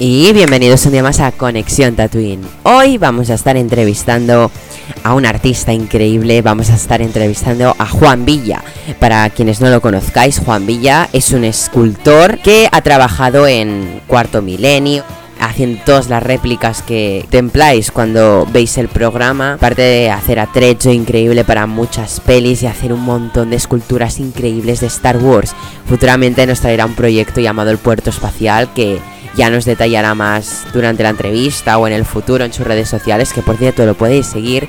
y bienvenidos un día más a Conexión Tatooine. Hoy vamos a estar entrevistando a un artista increíble, vamos a estar entrevistando a Juan Villa. Para quienes no lo conozcáis, Juan Villa es un escultor que ha trabajado en Cuarto Milenio, haciendo todas las réplicas que templáis cuando veis el programa, aparte de hacer atrecho increíble para muchas pelis y hacer un montón de esculturas increíbles de Star Wars. Futuramente nos traerá un proyecto llamado el Puerto Espacial que ya nos detallará más durante la entrevista o en el futuro en sus redes sociales, que por cierto lo podéis seguir.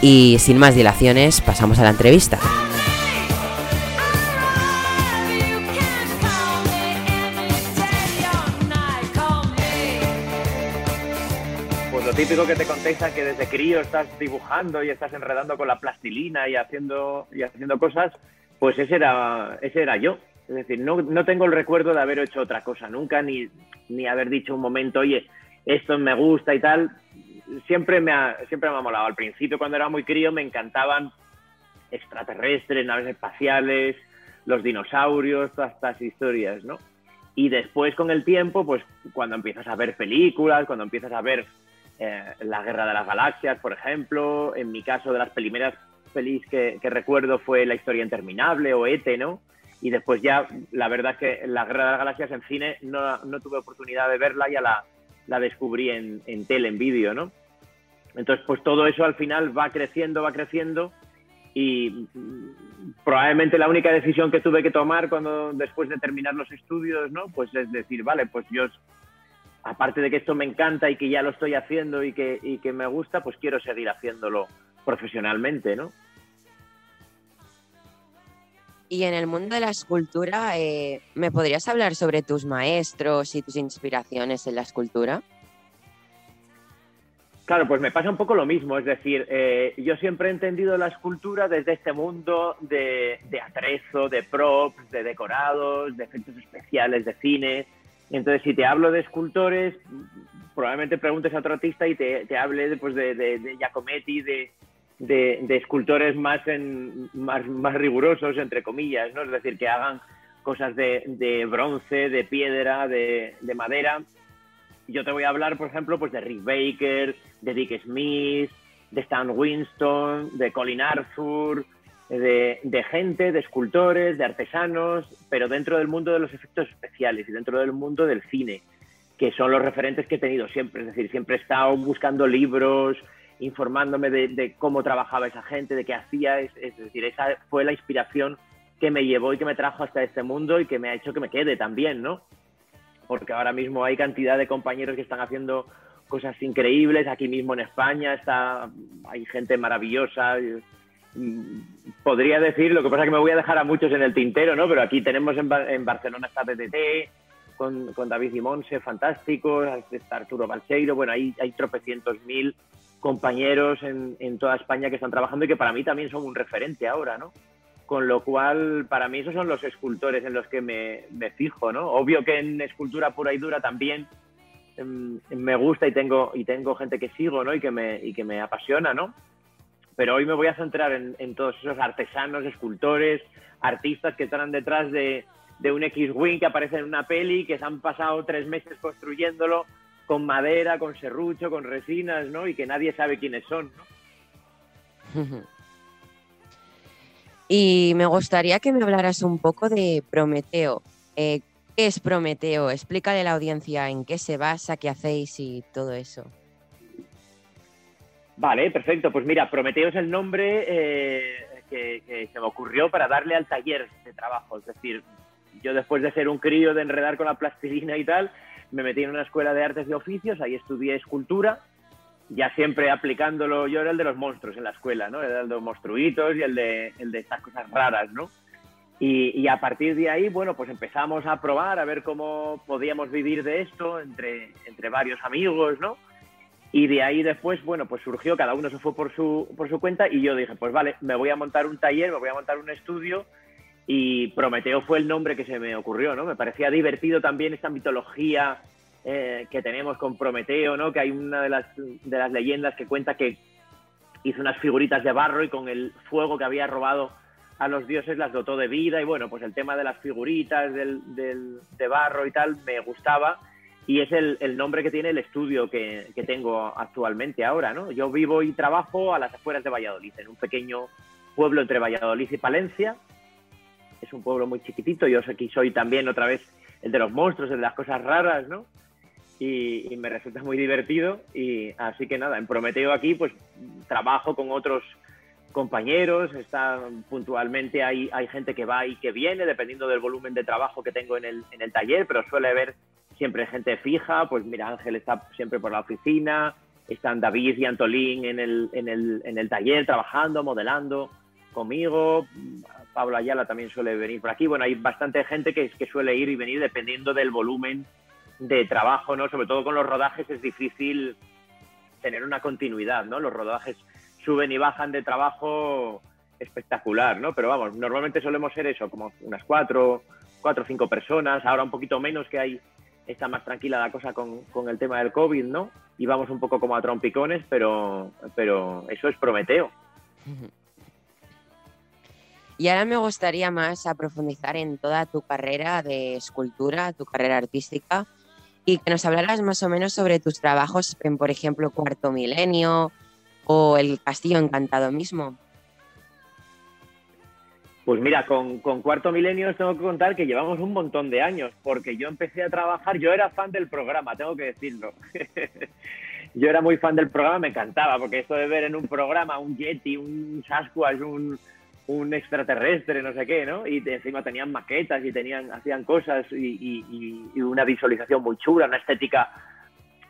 Y sin más dilaciones, pasamos a la entrevista. Pues lo típico que te contesta que desde crío estás dibujando y estás enredando con la plastilina y haciendo, y haciendo cosas, pues ese era, ese era yo. Es decir, no, no tengo el recuerdo de haber hecho otra cosa nunca, ni, ni haber dicho un momento, oye, esto me gusta y tal. Siempre me, ha, siempre me ha molado. Al principio, cuando era muy crío, me encantaban extraterrestres, naves espaciales, los dinosaurios, todas estas historias, ¿no? Y después, con el tiempo, pues cuando empiezas a ver películas, cuando empiezas a ver eh, La Guerra de las Galaxias, por ejemplo, en mi caso, de las primeras pelis que, que recuerdo fue La Historia Interminable o Ete, ¿no? Y después ya, la verdad es que La Guerra de las Galaxias en cine no, no tuve oportunidad de verla, ya la, la descubrí en, en tele, en vídeo, ¿no? Entonces, pues todo eso al final va creciendo, va creciendo y probablemente la única decisión que tuve que tomar cuando después de terminar los estudios, ¿no? Pues es decir, vale, pues yo, aparte de que esto me encanta y que ya lo estoy haciendo y que, y que me gusta, pues quiero seguir haciéndolo profesionalmente, ¿no? Y en el mundo de la escultura, eh, ¿me podrías hablar sobre tus maestros y tus inspiraciones en la escultura? Claro, pues me pasa un poco lo mismo, es decir, eh, yo siempre he entendido la escultura desde este mundo de, de, atrezo, de props, de decorados, de efectos especiales, de cine. Entonces, si te hablo de escultores, probablemente preguntes a otro artista y te, te hable pues, de, de, de Giacometti, de, de, escultores más, más, más, rigurosos, entre comillas, ¿no? Es decir, que hagan cosas de, bronce, de piedra, de, de, madera. Yo te voy a hablar, por ejemplo, pues de Rick Baker, de Dick Smith, de Stan Winston, de Colin Arthur, de, de, gente, de escultores, de artesanos, pero dentro del mundo de los efectos especiales y dentro del mundo del cine, que son los referentes que he tenido siempre. Es decir, siempre he estado buscando libros, informándome de, cómo trabajaba esa gente, de qué hacía. Es, decir, esa fue la inspiración que me llevó y que me trajo hasta este mundo y que me ha hecho que me quede también, ¿no? Porque ahora mismo hay cantidad de compañeros que están haciendo cosas increíbles. Aquí mismo en España está, hay gente maravillosa. Podría decir, lo que pasa es que me voy a dejar a muchos en el tintero, ¿no? Pero aquí tenemos en, Barcelona está BTT, con, con, David y Monse, fantástico, está Arturo Balseiro, bueno, hay, hay tropecientos mil compañeros en, en, toda España que están trabajando y que para mí también son un referente ahora, ¿no? Con lo cual, para mí esos son los escultores en los que me, me fijo, ¿no? Obvio que en escultura pura y dura también eh, me gusta y tengo, y tengo gente que sigo, ¿no? Y que me, y que me apasiona, ¿no? Pero hoy me voy a centrar en, en todos esos artesanos, escultores, artistas que están detrás de, de un X-Wing que aparece en una peli, que se han pasado tres meses construyéndolo, con madera, con serrucho, con resinas, ¿no? Y que nadie sabe quiénes son, ¿no? Y me gustaría que me hablaras un poco de Prometeo. Eh, ¿Qué es Prometeo? Explícale a la audiencia en qué se basa, qué hacéis y todo eso. Vale, perfecto. Pues mira, Prometeo es el nombre eh, que, que, se me ocurrió para darle al taller de trabajo. Es decir, yo después de ser un crío, de enredar con la plastilina y tal, me metí en una escuela de artes y oficios, ahí estudié escultura, ya siempre aplicándolo, yo era el de los monstruos en la escuela, ¿no? Era el de los monstruitos y el de, el de estas cosas raras, ¿no? Y, y, a partir de ahí, bueno, pues empezamos a probar, a ver cómo podíamos vivir de esto entre, entre varios amigos, ¿no? Y de ahí después, bueno, pues surgió, cada uno se fue por su, por su cuenta y yo dije, pues vale, me voy a montar un taller, me voy a montar un estudio y Prometeo fue el nombre que se me ocurrió, ¿no? Me parecía divertido también esta mitología eh, que tenemos con Prometeo, ¿no? Que hay una de las, de las leyendas que cuenta que hizo unas figuritas de barro y con el fuego que había robado a los dioses las dotó de vida y bueno, pues el tema de las figuritas del, del, de barro y tal me gustaba y es el, nombre que tiene el estudio que, tengo actualmente ahora, ¿no? Yo vivo y trabajo a las afueras de Valladolid, en un pequeño pueblo entre Valladolid y Palencia. Es un pueblo muy chiquitito, yo aquí soy también otra vez el de los monstruos, el de las cosas raras, ¿no? Y, me resulta muy divertido y así que nada, en Prometeo aquí pues trabajo con otros compañeros, está puntualmente hay, hay gente que va y que viene, dependiendo del volumen de trabajo que tengo en el, en el taller, pero suele haber siempre gente fija, pues mira, Ángel está siempre por la oficina, están David y Antolín en el, en el, en el taller trabajando, modelando conmigo, Pablo Ayala también suele venir por aquí, bueno, hay bastante gente que, que suele ir y venir dependiendo del volumen de trabajo, ¿no? Sobre todo con los rodajes es difícil tener una continuidad, ¿no? Los rodajes suben y bajan de trabajo espectacular, ¿no? Pero vamos, normalmente solemos ser eso, como unas cuatro, cuatro o cinco personas, ahora un poquito menos que hay está más tranquila la cosa con, el tema del COVID, ¿no? Y vamos un poco como a trompicones, pero, pero eso es Prometeo. Y ahora me gustaría más profundizar en toda tu carrera de escultura, tu carrera artística, y que nos hablaras más o menos sobre tus trabajos en, por ejemplo, Cuarto Milenio o El Castillo Encantado mismo. Pues mira, con, Cuarto Milenio os tengo que contar que llevamos un montón de años, porque yo empecé a trabajar, yo era fan del programa, tengo que decirlo. yo era muy fan del programa, me encantaba, porque esto de ver en un programa un Yeti, un Sasquatch, un, extraterrestre, no sé qué, ¿no? Y encima tenían maquetas y tenían, hacían cosas y, una visualización muy chula, una estética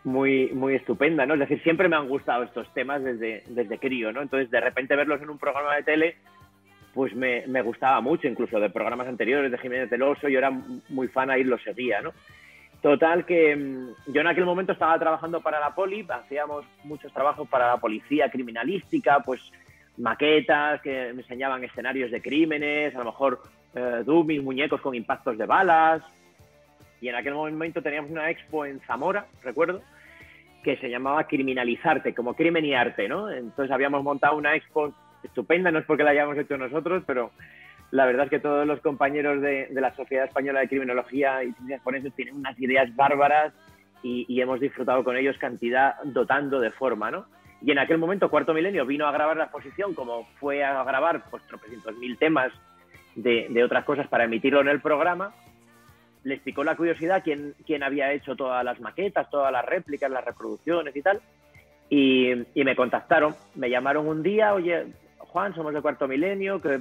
muy, muy estupenda, ¿no? Es decir, siempre me han gustado estos temas desde, desde crío, ¿no? Entonces, de repente verlos en un programa de tele pues me, gustaba mucho, incluso de programas anteriores de Jiménez del Oso, yo era muy fan, ahí lo seguía, ¿no? Total que mm, yo en aquel momento estaba trabajando para la poli, hacíamos muchos trabajos para la policía criminalística, pues maquetas que enseñaban escenarios de crímenes, a lo mejor eh, dummies, muñecos con impactos de balas. Y en aquel momento teníamos una expo en Zamora, recuerdo, que se llamaba Criminalizarte, como crimen y arte, ¿no? Entonces habíamos montado una expo estupenda, no es porque la hayamos hecho nosotros, pero la verdad es que todos los compañeros de, la Sociedad Española de Criminología y Ciencias Forenses tienen unas ideas bárbaras y, hemos disfrutado con ellos cantidad dotando de forma, ¿no? Y en aquel momento, Cuarto Milenio vino a grabar la exposición, como fue a grabar pues tropecientos mil temas de, de, otras cosas para emitirlo en el programa, les picó la curiosidad quién, quién había hecho todas las maquetas, todas las réplicas, las reproducciones y tal. Y, y, me contactaron, me llamaron un día, oye, Juan, somos de Cuarto Milenio, que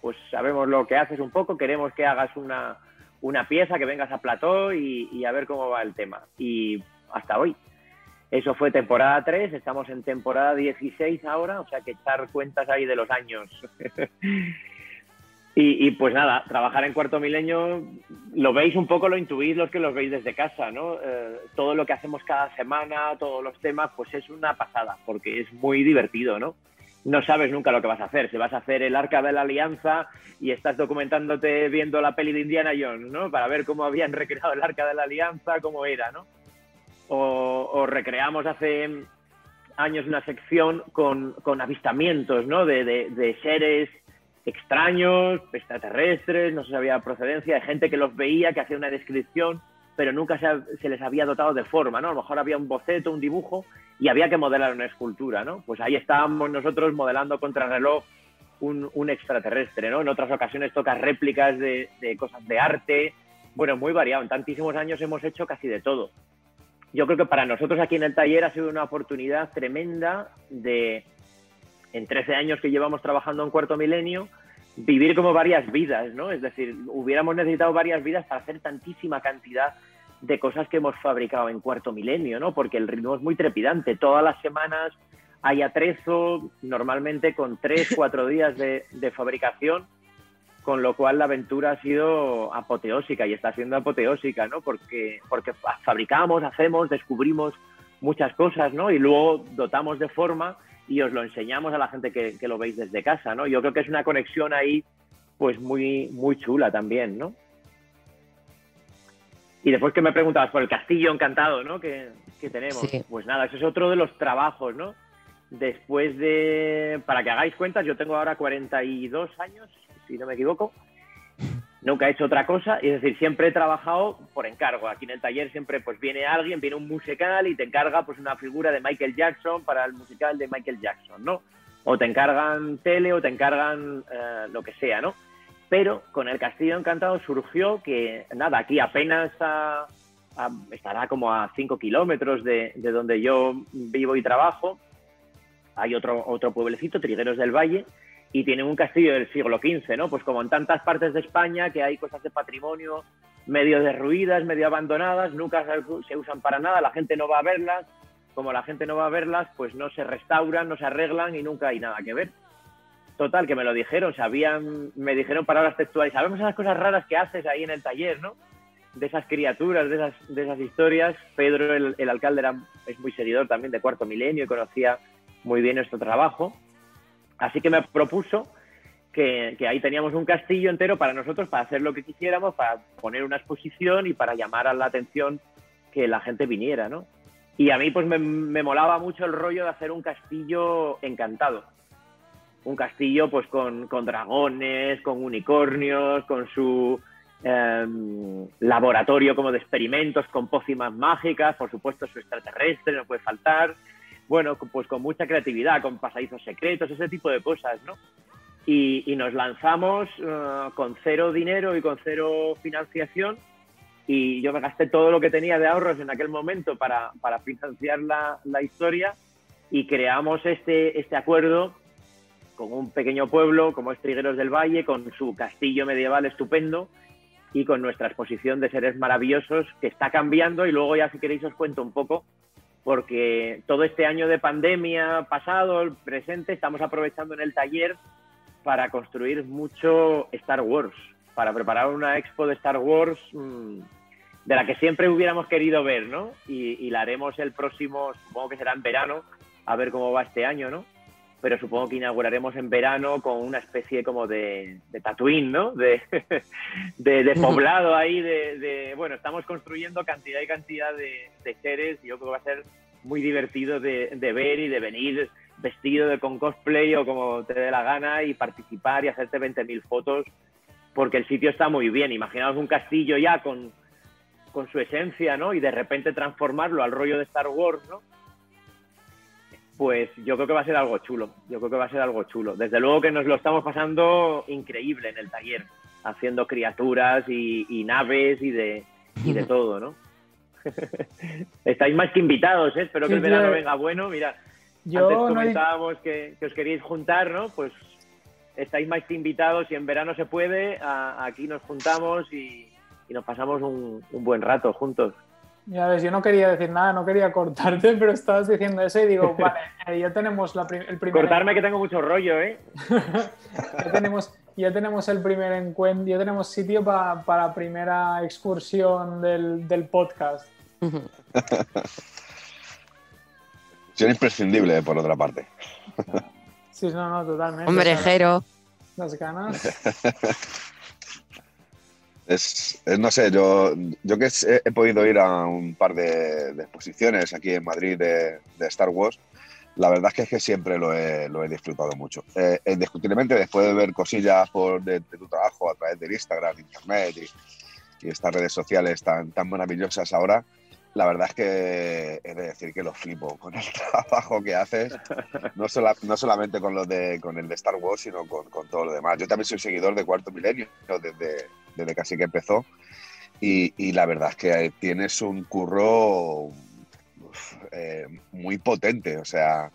pues sabemos lo que haces un poco, queremos que hagas una, una pieza, que vengas a plató y, a ver cómo va el tema. Y hasta hoy. Eso fue temporada 3, estamos en temporada 16 ahora, o sea que echar cuentas ahí de los años. y, pues nada, trabajar en Cuarto Milenio, lo veis un poco, lo intuís los que los veis desde casa, ¿no? Eh, todo lo que hacemos cada semana, todos los temas, pues es una pasada, porque es muy divertido, ¿no? no sabes nunca lo que vas a hacer. Si vas a hacer el Arca de la Alianza y estás documentándote viendo la peli de Indiana Jones, ¿no? Para ver cómo habían recreado el Arca de la Alianza, cómo era, ¿no? O, recreamos hace años una sección con, avistamientos, ¿no? De, seres extraños, extraterrestres, no se sabía procedencia, de gente que los veía, que hacía una descripción, pero nunca se, les había dotado de forma, ¿no? A lo mejor había un boceto, un dibujo, y había que modelar una escultura, ¿no? Pues ahí estábamos nosotros modelando contra reloj un, un extraterrestre, ¿no? En otras ocasiones tocas réplicas de, de, cosas de arte, bueno, muy variado. En tantísimos años hemos hecho casi de todo. Yo creo que para nosotros aquí en el taller ha sido una oportunidad tremenda de, en 13 años que llevamos trabajando en Cuarto Milenio, vivir como varias vidas, ¿no? Es decir, hubiéramos necesitado varias vidas para hacer tantísima cantidad de cosas que hemos fabricado en cuarto milenio, ¿no? Porque el ritmo es muy trepidante. Todas las semanas hay atrezo, normalmente con tres, cuatro días de, fabricación, con lo cual la aventura ha sido apoteósica y está siendo apoteósica, ¿no? Porque, porque fabricamos, hacemos, descubrimos muchas cosas, ¿no? Y luego dotamos de forma y os lo enseñamos a la gente que, que lo veis desde casa, ¿no? Yo creo que es una conexión ahí, pues muy, muy chula también, ¿no? Y después que me preguntabas por el castillo encantado, ¿no? Que, tenemos. Pues nada, eso es otro de los trabajos, ¿no? Después de, para que hagáis cuentas, yo tengo ahora 42 años, si no me equivoco. nunca he hecho otra cosa, y es decir, siempre he trabajado por encargo. Aquí en el taller siempre pues viene alguien, viene un musical y te encarga pues una figura de Michael Jackson para el musical de Michael Jackson, ¿no? O te encargan tele o te encargan eh, lo que sea, ¿no? Pero con el Castillo Encantado surgió que, nada, aquí apenas estará como a 5 kilómetros de, de, donde yo vivo y trabajo. Hay otro, otro pueblecito, Trigueros del Valle, y tienen un castillo del siglo XV, ¿no? Pues como en tantas partes de España que hay cosas de patrimonio medio derruidas, medio abandonadas, nunca se usan para nada, la gente no va a verlas, como la gente no va a verlas, pues no se restauran, no se arreglan y nunca hay nada que ver. Total, que me lo dijeron, sabían, me dijeron palabras textuales, sabemos esas cosas raras que haces ahí en el taller, ¿no? De esas criaturas, de esas, de esas historias. Pedro, el, alcalde, era, es muy seguidor también de Cuarto Milenio y conocía muy bien nuestro trabajo. Así que me propuso que, ahí teníamos un castillo entero para nosotros, para hacer lo que quisiéramos, para poner una exposición y para llamar a la atención que la gente viniera, ¿no? Y a mí pues me, molaba mucho el rollo de hacer un castillo encantado. Un castillo pues con, dragones, con unicornios, con su em, laboratorio como de experimentos, con pócimas mágicas, por supuesto su extraterrestre, no puede faltar bueno, pues con mucha creatividad, con pasadizos secretos, ese tipo de cosas, ¿no? Y, nos lanzamos eh, con cero dinero y con cero financiación y yo me gasté todo lo que tenía de ahorros en aquel momento para, financiar la, la, historia y creamos este, este acuerdo con un pequeño pueblo como es Trigueros del Valle, con su castillo medieval estupendo y con nuestra exposición de seres maravillosos que está cambiando y luego ya si queréis os cuento un poco porque todo este año de pandemia pasado, presente, estamos aprovechando en el taller para construir mucho Star Wars, para preparar una expo de Star Wars mm, de la que siempre hubiéramos querido ver, ¿no? Y, la haremos el próximo, supongo que será en verano, a ver cómo va este año, ¿no? Pero supongo que inauguraremos en verano con una especie como de, de Tatooine, ¿no? De, poblado ahí, de, Bueno, estamos construyendo cantidad y cantidad de, seres y yo creo que va a ser muy divertido de, ver y de venir vestido con cosplay o como te dé la gana y participar y hacerte 20.000 fotos porque el sitio está muy bien. Imaginaos un castillo ya con, con su esencia, ¿no? Y de repente transformarlo al rollo de Star Wars, ¿no? Pues yo creo que va a ser algo chulo. Yo creo que va a ser algo chulo. Desde luego que nos lo estamos pasando increíble en el taller, haciendo criaturas y, naves y de, y de todo, ¿no? Estáis más que invitados, ¿eh? Espero que el verano venga bueno. Mira, antes comentábamos que, os queríais juntar, ¿no? Pues estáis más que invitados y en verano se puede. aquí nos juntamos y, nos pasamos un, buen rato juntos. Ya ves, yo no quería decir nada, no quería cortarte, pero estabas diciendo eso y digo, vale, eh, ya tenemos la el primer... Cortarme que tengo mucho rollo, ¿eh? ya, tenemos, ya tenemos el primer encuentro, ya tenemos sitio para, para primera excursión del, del podcast. Son imprescindible, por otra parte. Sí, no, no, totalmente. Hombrejero. Las ganas. Es, no sé, yo, yo que he, podido ir a un par de, exposiciones aquí en Madrid de, Star Wars, la verdad es que, siempre lo he, lo he disfrutado mucho. Eh, indiscutiblemente, después de ver cosillas por de, tu trabajo a través del Instagram, Internet y, estas redes sociales tan, tan maravillosas ahora, la verdad es que he de decir que lo flipo con el trabajo que haces, no, no solamente con, lo de, con el de Star Wars, sino con, con, todo lo demás. Yo también soy seguidor de Cuarto Milenio desde, desde casi que empezó y, la verdad es que tienes un curro eh, muy potente, o sea,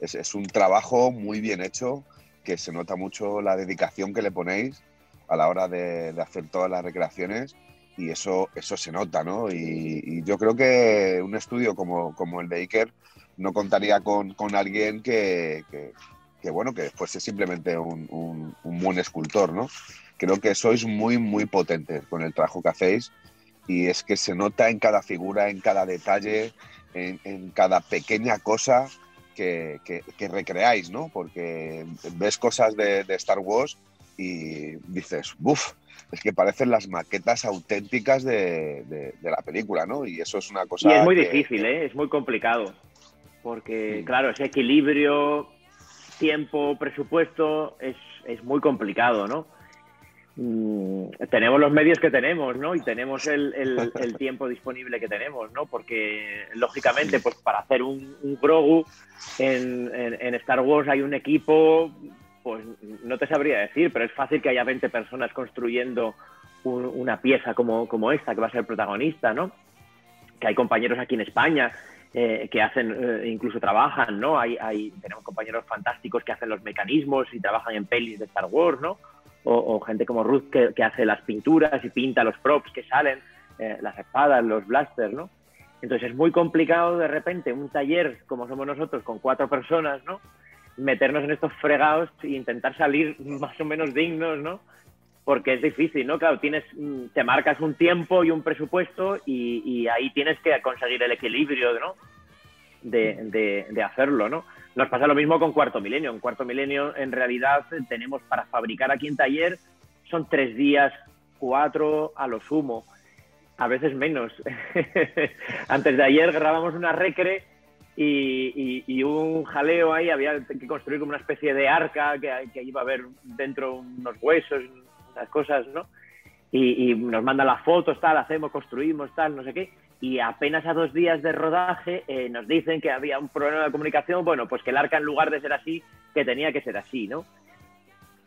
es, un trabajo muy bien hecho, que se nota mucho la dedicación que le ponéis a la hora de, de hacer todas las recreaciones y eso, eso se nota, ¿no? Y, yo creo que un estudio como, como el de Iker no contaría con, con alguien que, que, bueno, que fuese simplemente un, un, buen escultor, ¿no? Creo que sois muy, muy potentes con el trabajo que hacéis y es que se nota en cada figura, en cada detalle, en, en cada pequeña cosa que, que, recreáis, ¿no? Porque ves cosas de, de Star Wars y dices, ¡buf! es que parecen las maquetas auténticas de, la película, ¿no? Y eso es una cosa. Y es muy difícil, ¿eh? Es muy complicado. Porque, claro, ese equilibrio, tiempo, presupuesto, es, muy complicado, ¿no? Mm, tenemos los medios que tenemos, ¿no? Y tenemos el, tiempo disponible que tenemos, ¿no? Porque, lógicamente, pues para hacer un, un Grogu en, en, Star Wars hay un equipo, pues no te sabría decir, pero es fácil que haya 20 personas construyendo una pieza como, como esta, que va a ser protagonista, ¿no? Que hay compañeros aquí en España eh, que hacen, eh, incluso trabajan, ¿no? Hay, hay, tenemos compañeros fantásticos que hacen los mecanismos y trabajan en pelis de Star Wars, ¿no? O, gente como Ruth que, hace las pinturas y pinta los props que salen, eh, las espadas, los blasters, ¿no? Entonces es muy complicado de repente un taller como somos nosotros con cuatro personas, ¿no? Meternos en estos fregados e intentar salir más o menos dignos, ¿no? porque es difícil, ¿no? Claro, tienes, mm, te marcas un tiempo y un presupuesto y, ahí tienes que conseguir el equilibrio, ¿no? De, de, hacerlo, ¿no? Nos pasa lo mismo con Cuarto Milenio. En Cuarto Milenio, en realidad, tenemos para fabricar aquí en taller, son tres días, cuatro a lo sumo, a veces menos. Antes de ayer grabamos una recre y, y, un jaleo ahí, había que construir como una especie de arca que, iba a haber dentro unos huesos, cosas, ¿no? Y, nos manda las fotos, tal, hacemos, construimos, tal, no sé qué. Y apenas a dos días de rodaje eh, nos dicen que había un problema de comunicación, bueno, pues que el arca en lugar de ser así, que tenía que ser así, ¿no?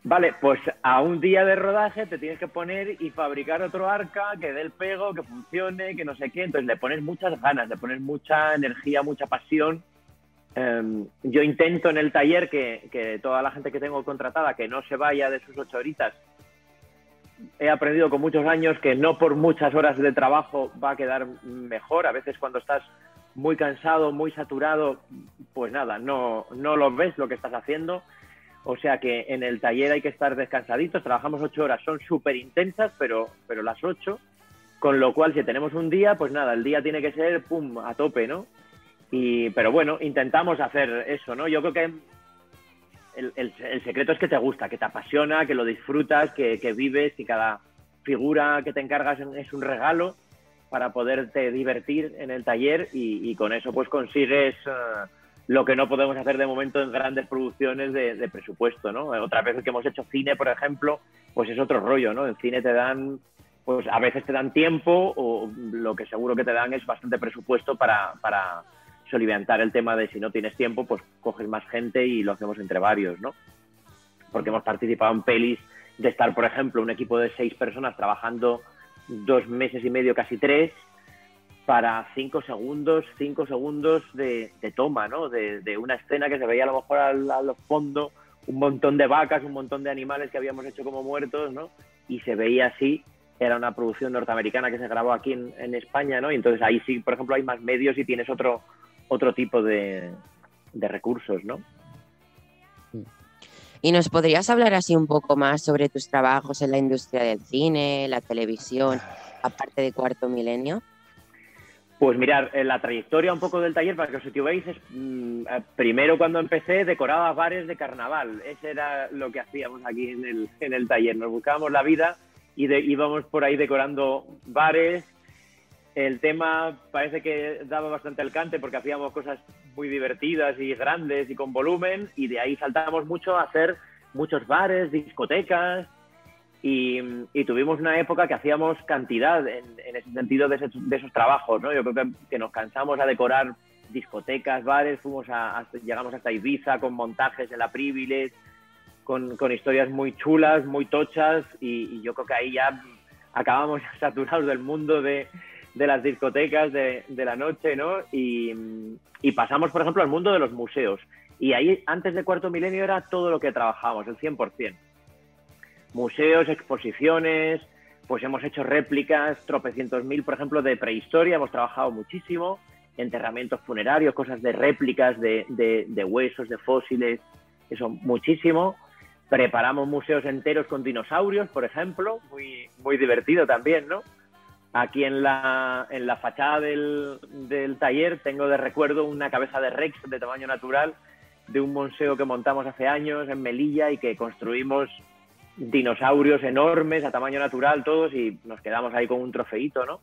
Vale, pues a un día de rodaje te tienes que poner y fabricar otro arca que dé el pego, que funcione, que no sé qué. Entonces le pones muchas ganas, le pones mucha energía, mucha pasión. Em, yo intento en el taller que, toda la gente que tengo contratada que no se vaya de sus ocho horitas he aprendido con muchos años que no por muchas horas de trabajo va a quedar mejor. A veces cuando estás muy cansado, muy saturado, pues nada, no, no lo ves lo que estás haciendo. O sea que en el taller hay que estar descansaditos, trabajamos ocho horas, son súper intensas, pero, pero las ocho, con lo cual si tenemos un día, pues nada, el día tiene que ser, pum, a tope, ¿no? Y, pero bueno, intentamos hacer eso, ¿no? Yo creo que el, secreto es que te gusta, que te apasiona, que lo disfrutas, que, vives, y cada figura que te encargas es un regalo para poderte divertir en el taller y, con eso pues consigues eh, lo que no podemos hacer de momento en grandes producciones de, presupuesto, ¿no? Otras veces que hemos hecho cine, por ejemplo, pues es otro rollo, ¿no? En cine te dan, pues a veces te dan tiempo o lo que seguro que te dan es bastante presupuesto para, para soliviantar el tema de si no tienes tiempo, pues coges más gente y lo hacemos entre varios, ¿no? Porque hemos participado en pelis de estar, por ejemplo, un equipo de seis personas trabajando dos meses y medio, casi tres, para cinco segundos, cinco segundos de, toma, ¿no? De, una escena que se veía a lo mejor al, fondo un montón de vacas, un montón de animales que habíamos hecho como muertos, ¿no? Y se veía así, era una producción norteamericana que se grabó aquí en, en España, ¿no? Y entonces ahí sí, por ejemplo, hay más medios y tienes otro, otro tipo de, recursos, ¿no? ¿Y nos podrías hablar así un poco más sobre tus trabajos en la industria del cine, la televisión, aparte de Cuarto Milenio? Pues mirar, en la trayectoria un poco del taller, para que os situéis, es, mm, eh, primero cuando empecé decoraba bares de carnaval. Ese era lo que hacíamos aquí en el, en el taller. Nos buscábamos la vida y íbamos por ahí decorando bares, el tema parece que daba bastante alcance porque hacíamos cosas muy divertidas y grandes y con volumen y de ahí saltamos mucho a hacer muchos bares, discotecas y, tuvimos una época que hacíamos cantidad en, ese sentido de, esos trabajos, ¿no? Yo creo que, nos cansamos a decorar discotecas, bares, fuimos a, llegamos hasta Ibiza con montajes en la Privilege, con, historias muy chulas, muy tochas y, y yo creo que ahí ya acabamos saturados del mundo de, de las discotecas de, la noche, ¿no? Y, pasamos, por ejemplo, al mundo de los museos. Y ahí, antes de Cuarto Milenio, era todo lo que trabajábamos, el 100%. Museos, exposiciones, pues hemos hecho réplicas, tropecientos mil, por ejemplo, de prehistoria, hemos trabajado muchísimo, enterramientos funerarios, cosas de réplicas de, de huesos, de fósiles, eso, muchísimo. Preparamos museos enteros con dinosaurios, por ejemplo, muy, muy divertido también, ¿no? Aquí en la, en la fachada del, del, taller tengo de recuerdo una cabeza de Rex de tamaño natural de un museo que montamos hace años en Melilla y que construimos dinosaurios enormes a tamaño natural todos y nos quedamos ahí con un trofeito, ¿no?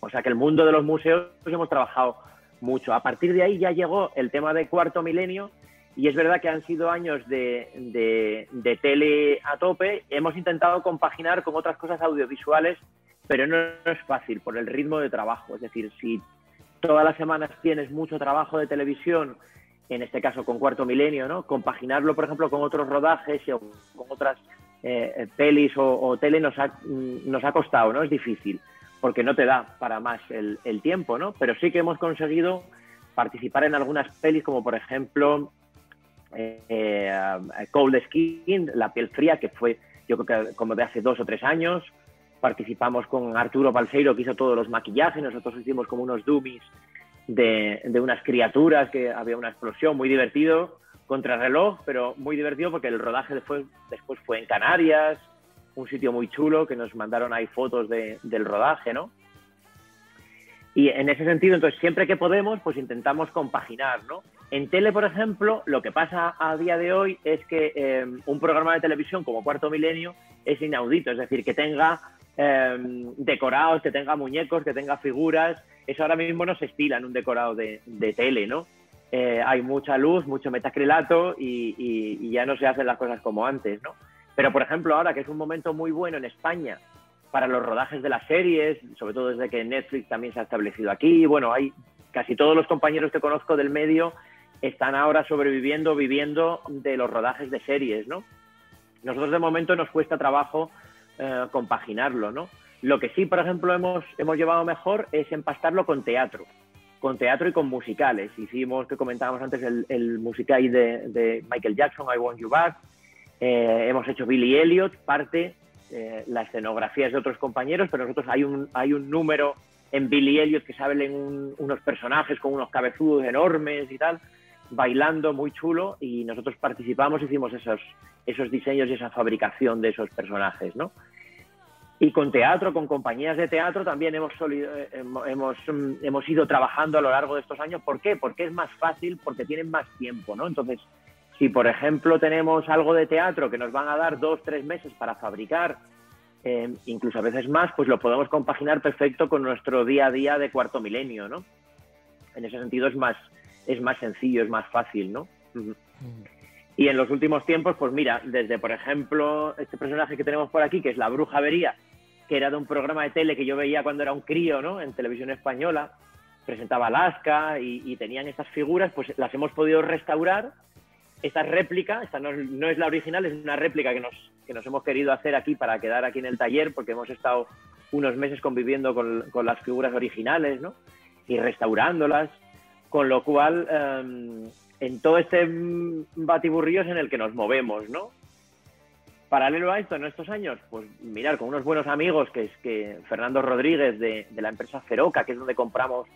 O sea que el mundo de los museos hemos trabajado mucho. A partir de ahí ya llegó el tema de cuarto milenio y es verdad que han sido años de, de, tele a tope. Hemos intentado compaginar con otras cosas audiovisuales, pero no, es fácil por el ritmo de trabajo. Es decir, si todas las semanas tienes mucho trabajo de televisión, en este caso con Cuarto Milenio, ¿no? compaginarlo, por ejemplo, con otros rodajes o con otras eh, pelis o, tele nos ha, nos ha costado, ¿no? Es difícil, porque no te da para más el, el tiempo, ¿no? Pero sí que hemos conseguido participar en algunas pelis, como por ejemplo eh, Cold Skin, La piel fría, que fue yo creo que como de hace dos o tres años. Participamos con Arturo Balseiro, que hizo todos los maquillajes. Nosotros hicimos como unos dummies de, de unas criaturas, que había una explosión, muy divertido, contra reloj, pero muy divertido porque el rodaje después, después fue en Canarias, un sitio muy chulo, que nos mandaron ahí fotos de, del rodaje, ¿no? Y en ese sentido, entonces, siempre que podemos, pues intentamos compaginar, ¿no? En tele, por ejemplo, lo que pasa a día de hoy es que eh, un programa de televisión como Cuarto Milenio es inaudito, es decir, que tenga eh, decorados, que tenga muñecos, que tenga figuras, eso ahora mismo no se estila en un decorado de, tele, ¿no? Eh, hay mucha luz, mucho metacrilato y, y, ya no se hacen las cosas como antes, ¿no? Pero, por ejemplo, ahora que es un momento muy bueno en España para los rodajes de las series, sobre todo desde que Netflix también se ha establecido aquí, bueno, hay casi todos los compañeros que conozco del medio están ahora sobreviviendo, viviendo de los rodajes de series, ¿no? Nosotros de momento nos cuesta trabajo eh, compaginarlo, ¿no? Lo que sí, por ejemplo, hemos, hemos llevado mejor es empastarlo con teatro, con teatro y con musicales. Hicimos, que comentábamos antes, el, musical de, Michael Jackson, I Want You Back. Eh, hemos hecho Billy Elliot, parte, eh, la escenografía es de otros compañeros, pero nosotros hay un, hay un número en Billy Elliot que salen unos personajes con unos cabezudos enormes y tal bailando muy chulo y nosotros participamos, hicimos esos, esos diseños y esa fabricación de esos personajes, ¿no? Y con teatro, con compañías de teatro también hemos, eh, hemos, mm, hemos ido trabajando a lo largo de estos años. ¿Por qué? Porque es más fácil, porque tienen más tiempo, ¿no? Entonces, si por ejemplo tenemos algo de teatro que nos van a dar dos, tres meses para fabricar, eh, incluso a veces más, pues lo podemos compaginar perfecto con nuestro día a día de cuarto milenio, ¿no? En ese sentido es más, es más sencillo, es más fácil, ¿no? Y en los últimos tiempos, pues mira, desde por ejemplo este personaje que tenemos por aquí, que es la Bruja Vería, que era de un programa de tele que yo veía cuando era un crío, ¿no? En televisión española, presentaba Alaska y, tenían estas figuras, pues las hemos podido restaurar. Esta réplica, esta no, es la original, es una réplica que nos, que nos hemos querido hacer aquí para quedar aquí en el taller, porque hemos estado unos meses conviviendo con, con las figuras originales, ¿no? Y restaurándolas con lo cual, em, en todo este batiburrillo es en el que nos movemos, ¿no? Paralelo a esto, en estos años, pues mirar, con unos buenos amigos, que es que Fernando Rodríguez de, la empresa Feroca, que es donde compramos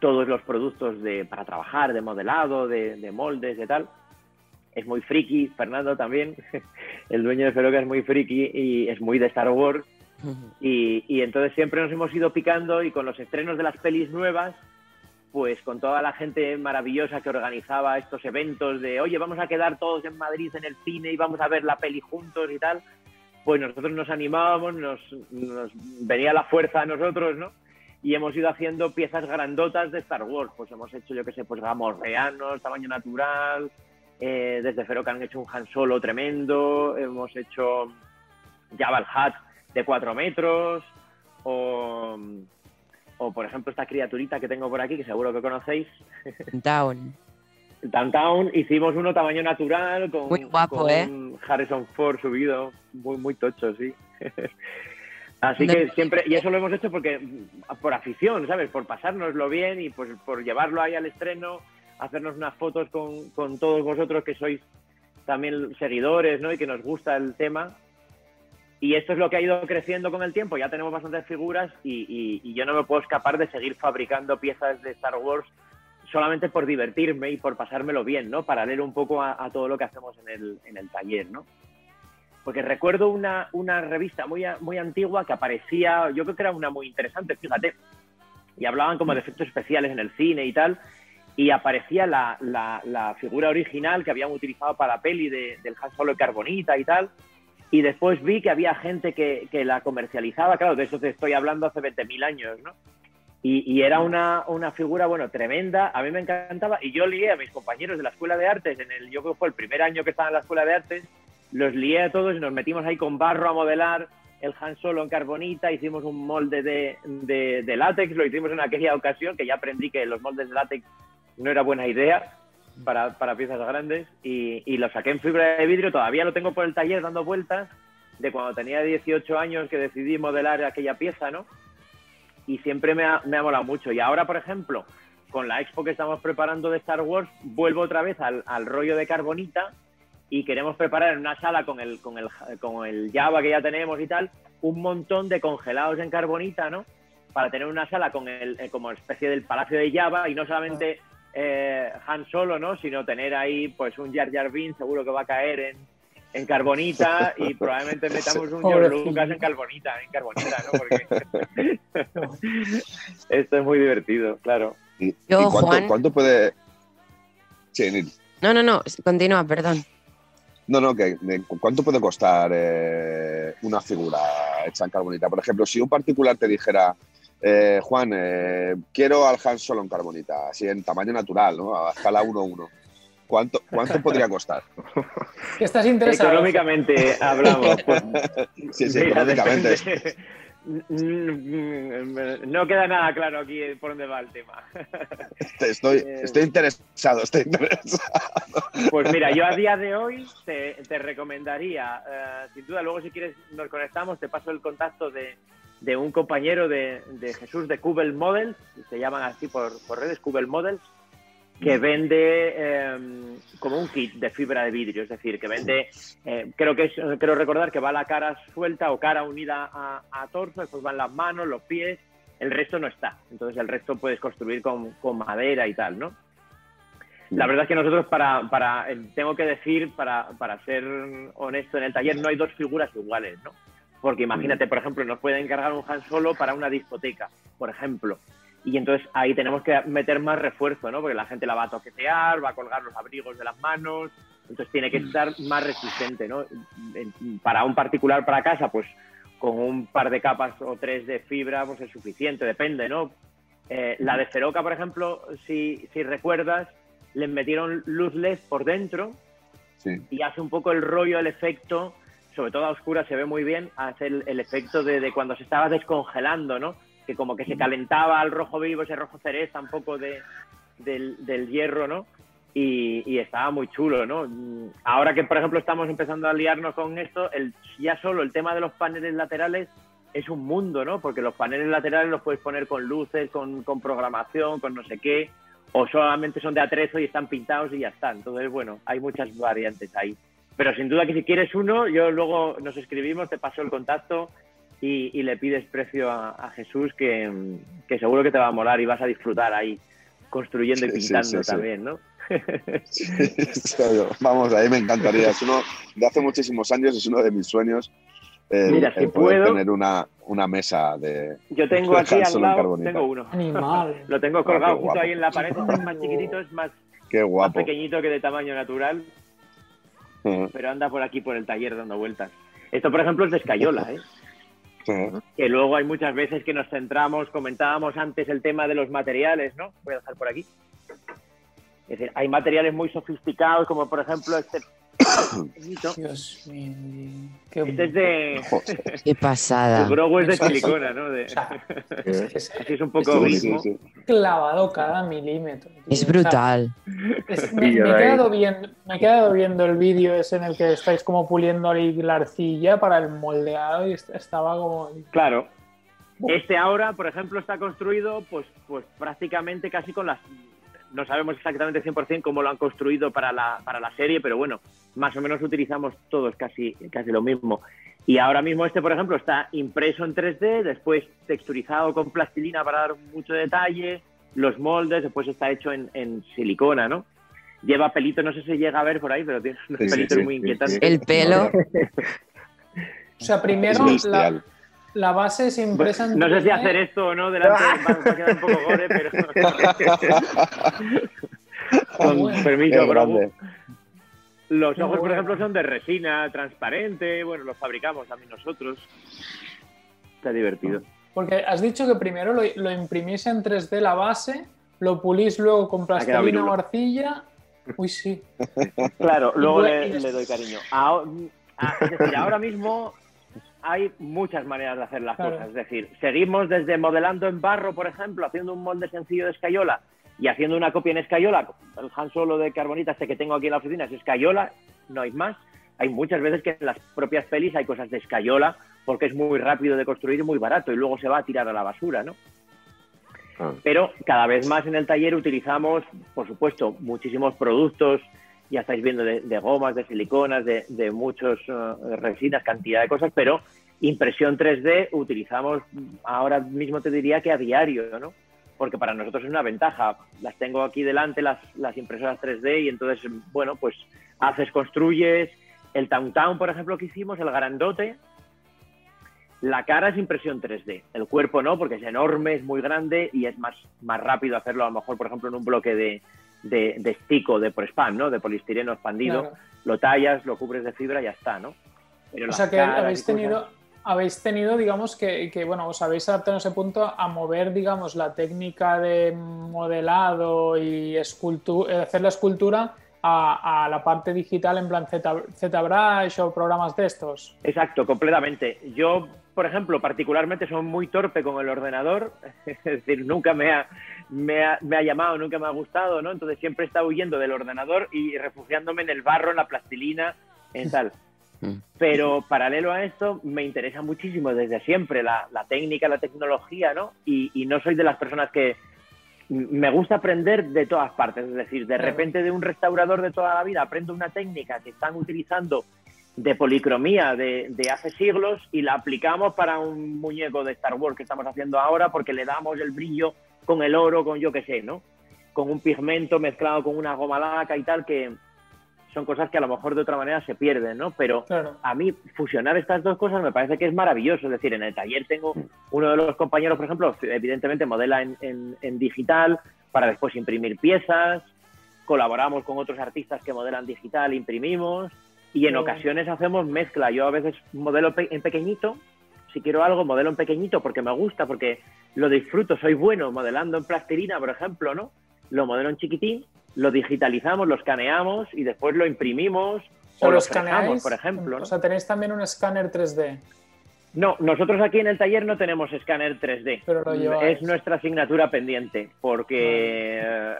todos los productos de, para trabajar, de modelado, de, moldes, de tal. Es muy friki, Fernando también, el dueño de Feroca es muy friki y es muy de Star Wars. Y, y entonces siempre nos hemos ido picando y con los estrenos de las pelis nuevas, pues con toda la gente maravillosa que organizaba estos eventos de, oye, vamos a quedar todos en Madrid en el cine y vamos a ver la peli juntos y tal, pues nosotros nos animábamos, nos, venía la fuerza a nosotros, ¿no? Y hemos ido haciendo piezas grandotas de Star Wars, pues hemos hecho, yo qué sé, pues gamorreanos, tamaño natural, eh, desde Fero que han hecho un Han Solo tremendo, hemos hecho Jabal Hat de cuatro metros, o o por ejemplo esta criaturita que tengo por aquí, que seguro que conocéis. Down. Downtown, hicimos uno tamaño natural con, muy guapo, ¿eh? Harrison Ford subido, muy, muy tocho, sí. Así que siempre, y eso lo hemos hecho porque por afición, ¿sabes? Por pasárnoslo bien y pues por llevarlo ahí al estreno, hacernos unas fotos con, con todos vosotros que sois también seguidores, ¿no? Y que nos gusta el tema y esto es lo que ha ido creciendo con el tiempo. Ya tenemos bastantes figuras y, yo no me puedo escapar de seguir fabricando piezas de Star Wars solamente por divertirme y por pasármelo bien, ¿no? Paralelo un poco a, todo lo que hacemos en el, en el, taller, ¿no? Porque recuerdo una, una revista muy, muy antigua que aparecía, yo creo que era una muy interesante, fíjate, y hablaban como de efectos especiales en el cine y tal, y aparecía la, la, figura original que habían utilizado para la peli de, del Han Solo de Carbonita y tal, y después vi que había gente que, que la comercializaba, claro, de eso te estoy hablando hace 20.000 años, ¿no? Y, era una, una, figura, bueno, tremenda, a mí me encantaba, y yo lié a mis compañeros de la Escuela de Artes, en el, yo creo que fue el primer año que estaba en la Escuela de Artes, los lié a todos y nos metimos ahí con barro a modelar el Han Solo en carbonita, hicimos un molde de, de, látex, lo hicimos en aquella ocasión, que ya aprendí que los moldes de látex no era buena idea para, piezas grandes, y, lo saqué en fibra de vidrio, todavía lo tengo por el taller dando vueltas, de cuando tenía 18 años que decidí modelar aquella pieza, ¿no? Y siempre me ha, me ha molado mucho. Y ahora, por ejemplo, con la expo que estamos preparando de Star Wars, vuelvo otra vez al, rollo de carbonita y queremos preparar en una sala con el, con el, con el Java que ya tenemos y tal, un montón de congelados en carbonita, ¿no? Para tener una sala con el, eh, como especie del Palacio de Java y no solamente eh, Han Solo, ¿no? Sino tener ahí pues un Jar Jar Binks seguro que va a caer en, en carbonita y probablemente metamos un George Lucas en carbonita, en carbonita, ¿no? Porque esto es muy divertido, claro. ¿Y, Yo, cuánto, Juan... cuánto, puede...? Sí, no, no, no, continúa, perdón. No, no, que ¿cuánto puede costar eh, una figura hecha en carbonita? Por ejemplo, si un particular te dijera, eh, Juan, eh, quiero al Han Solo en carbonita, así en tamaño natural, ¿no? A escala 1-1. ¿Cuánto, ¿Cuánto podría costar? ¿Estás interesado? Económicamente hablamos. Pues, sí, sí, económicamente. No queda nada claro aquí por dónde va el tema. Estoy, eh, estoy interesado, estoy interesado. Pues mira, yo a día de hoy te, te recomendaría, eh, sin duda, luego si quieres nos conectamos, te paso el contacto de, de un compañero de, de, Jesús de Cubel Models, se llaman así por, por redes, Cubel Models, que vende em, como un kit de fibra de vidrio, es decir, que vende, eh, creo que es, quiero recordar que va la cara suelta o cara unida a, torso, después van las manos, los pies, el resto no está. Entonces el resto puedes construir con, con madera y tal, ¿no? La verdad es que nosotros, para, para eh, tengo que decir, para, para ser honesto, en el taller no hay dos figuras iguales, ¿no? Porque imagínate, por ejemplo, nos puede encargar un Han Solo para una discoteca, por ejemplo y entonces ahí tenemos que meter más refuerzo, ¿no? Porque la gente la va a toquetear, va a colgar los abrigos de las manos, entonces tiene que mm. estar más resistente, ¿no? Para un particular para casa, pues con un par de capas o tres de fibra, pues es suficiente, depende, ¿no? Eh, la de Feroca, por ejemplo, si, si recuerdas, le metieron luz LED por dentro y hace un poco el rollo, el efecto, sobre todo a oscura se ve muy bien, hace el, el efecto de, de cuando se estaba descongelando, ¿no? que como que se calentaba al rojo vivo, ese rojo cereza un poco de, del, hierro, ¿no? Y, estaba muy chulo, ¿no? Ahora que, por ejemplo, estamos empezando a liarnos con esto, el, ya solo el tema de los paneles laterales es un mundo, ¿no? Porque los paneles laterales los puedes poner con luces, con, con programación, con no sé qué, o solamente son de atrezo y están pintados y ya está. Entonces, bueno, hay muchas variantes ahí. Pero sin duda que si quieres uno, yo luego nos escribimos, te paso el contacto y, le pides precio a, Jesús que, seguro que te va a molar y vas a disfrutar ahí construyendo y pintando también, ¿no? Vamos, a mí me encantaría. Es uno de hace muchísimos años, es uno de mis sueños. Mira, si puedo, tener una, una, mesa de. Yo tengo aquí al lado, tengo uno. Lo tengo colgado justo ahí en la pared, es más chiquitito, es más, qué guapo. más pequeñito que de tamaño natural. Pero anda por aquí por el taller dando vueltas. Esto, por ejemplo, es de escayola, ¿eh? Que luego hay muchas veces que nos centramos, comentábamos antes el tema de los materiales, ¿no? Voy a dejar por aquí. Es decir, hay materiales muy sofisticados, como por ejemplo este. Dios mío. Qué... Este es de. Qué pasada. El Grogu es de silicona, ¿no? De... es, Así es un poco mismo. Clavado cada milímetro. Es brutal. me, he quedado viendo, me, he quedado viendo, el vídeo ese en el que estáis como puliendo la arcilla para el moldeado y estaba como. Claro. Este ahora, por ejemplo, está construido pues, pues prácticamente casi con las no sabemos exactamente 100% cómo lo han construido para la, para la serie, pero bueno, más o menos utilizamos todos casi, casi lo mismo. Y ahora mismo este, por ejemplo, está impreso en 3D, después texturizado con plastilina para dar mucho detalle, los moldes, después está hecho en, en silicona, ¿no? Lleva pelito, no sé si llega a ver por ahí, pero tiene unos pelitos muy inquietantes. El pelo. o sea, primero la, la base es impresa en No sé si hacer esto o no delante va, a quedar un poco gore, pero. Con permiso, bro. Los ojos, por ejemplo, son de resina transparente. Bueno, los fabricamos también nosotros. Está divertido. Porque has dicho que primero lo, imprimís en 3D la base, lo pulís luego con plastilina o arcilla. Uy, sí. Claro, luego le, doy cariño. es decir, ahora mismo hay muchas maneras de hacer las cosas. Es decir, seguimos desde modelando en barro, por ejemplo, haciendo un molde sencillo de escayola y haciendo una copia en escayola. El Han Solo de Carbonita, este que tengo aquí en la oficina, es escayola, no hay más. Hay muchas veces que en las propias pelis hay cosas de escayola porque es muy rápido de construir y muy barato y luego se va a tirar a la basura, ¿no? Ah. Pero cada vez más en el taller utilizamos, por supuesto, muchísimos productos, ya estáis viendo de, gomas, de siliconas, de, de muchos eh, resinas, cantidad de cosas, pero impresión 3D utilizamos ahora mismo te diría que a diario, ¿no? Porque para nosotros es una ventaja. Las tengo aquí delante, las, las impresoras 3D, y entonces, bueno, pues haces, construyes. El Town Town, por ejemplo, que hicimos, el grandote, la cara es impresión 3D, el cuerpo no, porque es enorme, es muy grande y es más, más rápido hacerlo a lo mejor, por ejemplo, en un bloque de, de, de stick de prespam, ¿no? De polistireno expandido, lo tallas, lo cubres de fibra y ya está, ¿no? o sea que habéis tenido, habéis tenido, digamos, que, que, bueno, os habéis adaptado en ese punto a mover, digamos, la técnica de modelado y escultura, hacer la escultura a, la parte digital en plan ZBrush o programas de estos. Exacto, completamente. Yo, por ejemplo, particularmente soy muy torpe con el ordenador, es decir, nunca me ha, me ha, me ha llamado, nunca me ha gustado, ¿no? Entonces siempre he estado huyendo del ordenador y refugiándome en el barro, en la plastilina, en tal. Mm. Pero paralelo a esto, me interesa muchísimo desde siempre la, la técnica, la tecnología, ¿no? Y, y, no soy de las personas que, me gusta aprender de todas partes, es decir, de repente de un restaurador de toda la vida aprendo una técnica que están utilizando de policromía de, hace siglos y la aplicamos para un muñeco de Star Wars que estamos haciendo ahora porque le damos el brillo con el oro, con yo qué sé, ¿no? Con un pigmento mezclado con una goma laca y tal que, son cosas que a lo mejor de otra manera se pierden, ¿no? Pero a mí fusionar estas dos cosas me parece que es maravilloso. Es decir, en el taller tengo uno de los compañeros, por ejemplo, evidentemente modela en, digital para después imprimir piezas. Colaboramos con otros artistas que modelan digital, imprimimos. Y en ocasiones hacemos mezcla. Yo a veces modelo en pequeñito, si quiero algo, modelo en pequeñito porque me gusta, porque lo disfruto, soy bueno modelando en plastilina, por ejemplo, ¿no? Lo modelo en chiquitín lo digitalizamos, lo escaneamos y después lo imprimimos o, lo escaneamos, por ejemplo. O sea, tenéis también un escáner 3D. No, nosotros aquí en el taller no tenemos escáner 3D. Pero lo es nuestra asignatura pendiente, porque eh,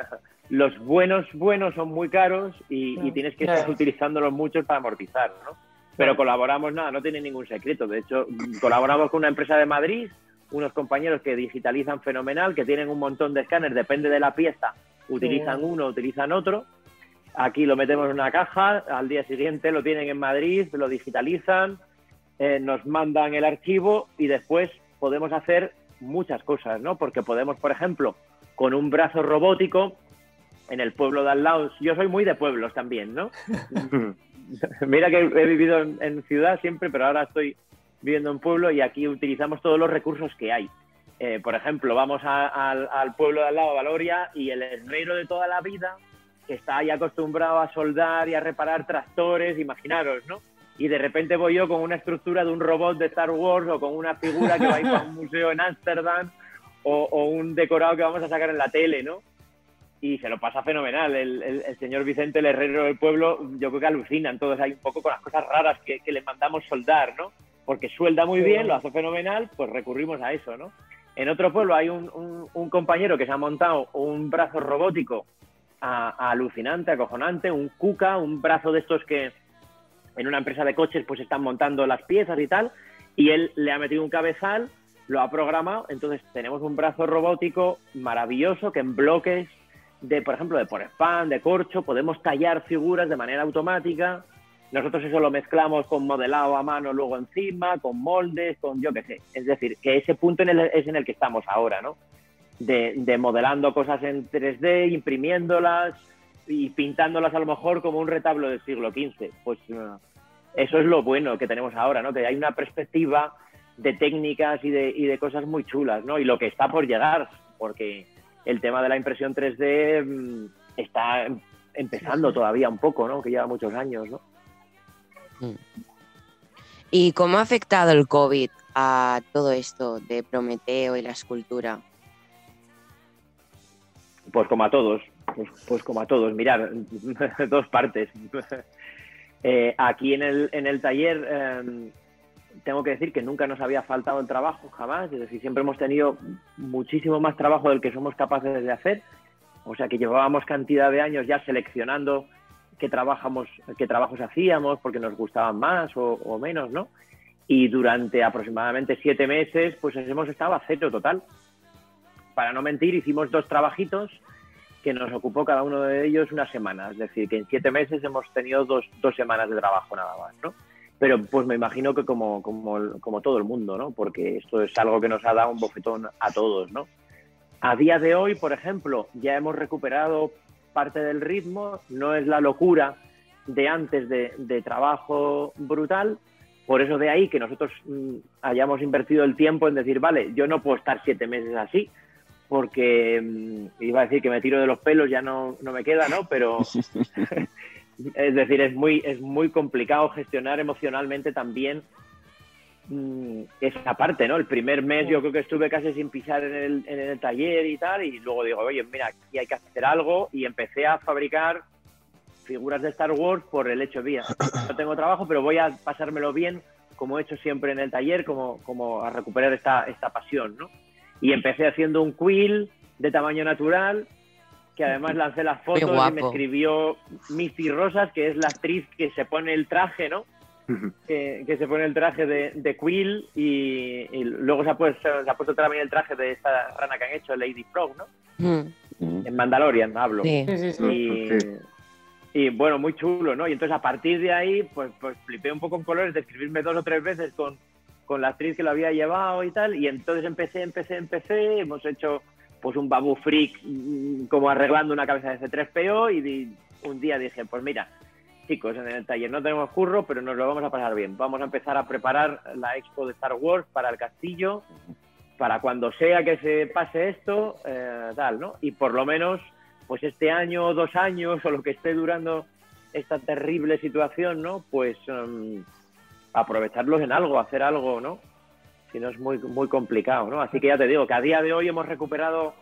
los buenos buenos son muy caros y, tienes que estar utilizándolos muchos para amortizar, ¿no? Pero colaboramos, nada, no tiene ningún secreto. De hecho, colaboramos con una empresa de Madrid, unos compañeros que digitalizan fenomenal, que tienen un montón de escáneres, depende de la pieza utilizan uno, utilizan otro. Aquí lo metemos en una caja, al día siguiente lo tienen en Madrid, lo digitalizan, eh, nos mandan el archivo y después podemos hacer muchas cosas, ¿no? Porque podemos, por ejemplo, con un brazo robótico en el pueblo de al lado, yo soy muy de pueblos también, ¿no? Mira que he vivido en, ciudad siempre, pero ahora estoy viviendo en pueblo y aquí utilizamos todos los recursos que hay. Eh, por ejemplo, vamos al pueblo de al lado, Valoria, y el herrero de toda la vida, que está ahí acostumbrado a soldar y a reparar tractores, imaginaros, ¿no? Y de repente voy yo con una estructura de un robot de Star Wars o con una figura que va a ir a un museo en Ámsterdam o, un decorado que vamos a sacar en la tele, ¿no? Y se lo pasa fenomenal. El, señor Vicente, el herrero del pueblo, yo creo que alucinan todos ahí un poco con las cosas raras que, le mandamos soldar, ¿no? Porque suelda muy bien, lo hace fenomenal, pues recurrimos a eso, ¿no? En otro pueblo hay un, compañero que se ha montado un brazo robótico alucinante, acojonante, un Kuka, un brazo de estos que en una empresa de coches pues están montando las piezas y tal, y él le ha metido un cabezal, lo ha programado, entonces tenemos un brazo robótico maravilloso que en bloques de, por ejemplo, de por spam, de corcho, podemos tallar figuras de manera automática, nosotros eso lo mezclamos con modelado a mano luego encima, con moldes, con yo qué sé. Es decir, que ese punto es en el que estamos ahora, ¿no? De, modelando cosas en 3D, imprimiéndolas y pintándolas a lo mejor como un retablo del siglo XV. Pues eh, eso es lo bueno que tenemos ahora, ¿no? Que hay una perspectiva de técnicas y de, y de cosas muy chulas, ¿no? Y lo que está por llegar, porque el tema de la impresión 3D mm, está empezando todavía un poco, ¿no? Que lleva muchos años, ¿no? ¿Y cómo ha afectado el COVID a todo esto de Prometeo y la escultura? Pues como a todos, pues, pues como a todos, mirar, dos partes. Eh, aquí en el, en el taller em, tengo que decir que nunca nos había faltado el trabajo, jamás, es decir, siempre hemos tenido muchísimo más trabajo del que somos capaces de hacer, o sea que llevábamos cantidad de años ya seleccionando qué, trabajamos, qué trabajos hacíamos, porque nos gustaban más o, o menos, ¿no? Y durante aproximadamente siete meses, pues hemos estado a cero total. Para no mentir, hicimos dos trabajitos que nos ocupó cada uno de ellos una semana. Es decir, que en siete meses hemos tenido dos, dos semanas de trabajo nada más, ¿no? Pero pues me imagino que como, como, como, todo el mundo, ¿no? Porque esto es algo que nos ha dado un bofetón a todos, ¿no? A día de hoy, por ejemplo, ya hemos recuperado parte del ritmo, no es la locura de antes de, de trabajo brutal, por eso de ahí que nosotros mm, hayamos invertido el tiempo en decir, vale, yo no puedo estar siete meses así, porque mm, iba a decir que me tiro de los pelos, ya no, no me queda, ¿no? Pero es decir, es muy, es muy complicado gestionar emocionalmente también mm, esa parte, ¿no? El primer mes yo creo que estuve casi sin pisar en el, en el taller y tal, y luego digo, oye, mira, aquí hay que hacer algo, y empecé a fabricar figuras de Star Wars por el hecho de, no tengo trabajo, pero voy a pasármelo bien, como he hecho siempre en el taller, como, como a recuperar esta, esta pasión, ¿no? Y empecé haciendo un quill de tamaño natural, que además lancé las fotos y me escribió Misty Rosas, que es la actriz que se pone el traje, ¿no? que, que, se pone el traje de, de Quill y, y, luego se ha, puesto, se ha puesto también el traje de esta rana que han hecho, Lady Frog, ¿no? Mm. En Mandalorian hablo. Sí, sí, sí. Y, y, bueno, muy chulo, ¿no? Y entonces a partir de ahí, pues, pues flipé un poco en colores de escribirme dos o tres veces con, con la actriz que lo había llevado y tal, y entonces empecé, empecé, empecé, hemos hecho pues un babu freak mm, como arreglando una cabeza de C3PO y un día dije, pues mira, chicos, en el taller no tenemos curro, pero nos lo vamos a pasar bien. Vamos a empezar a preparar la expo de Star Wars para el castillo, para cuando sea que se pase esto, eh, tal, ¿no? Y por lo menos, pues este año o dos años o lo que esté durando esta terrible situación, ¿no? Pues um, aprovecharlos en algo, hacer algo, ¿no? Si no es muy, muy complicado, ¿no? Así que ya te digo que a día de hoy hemos recuperado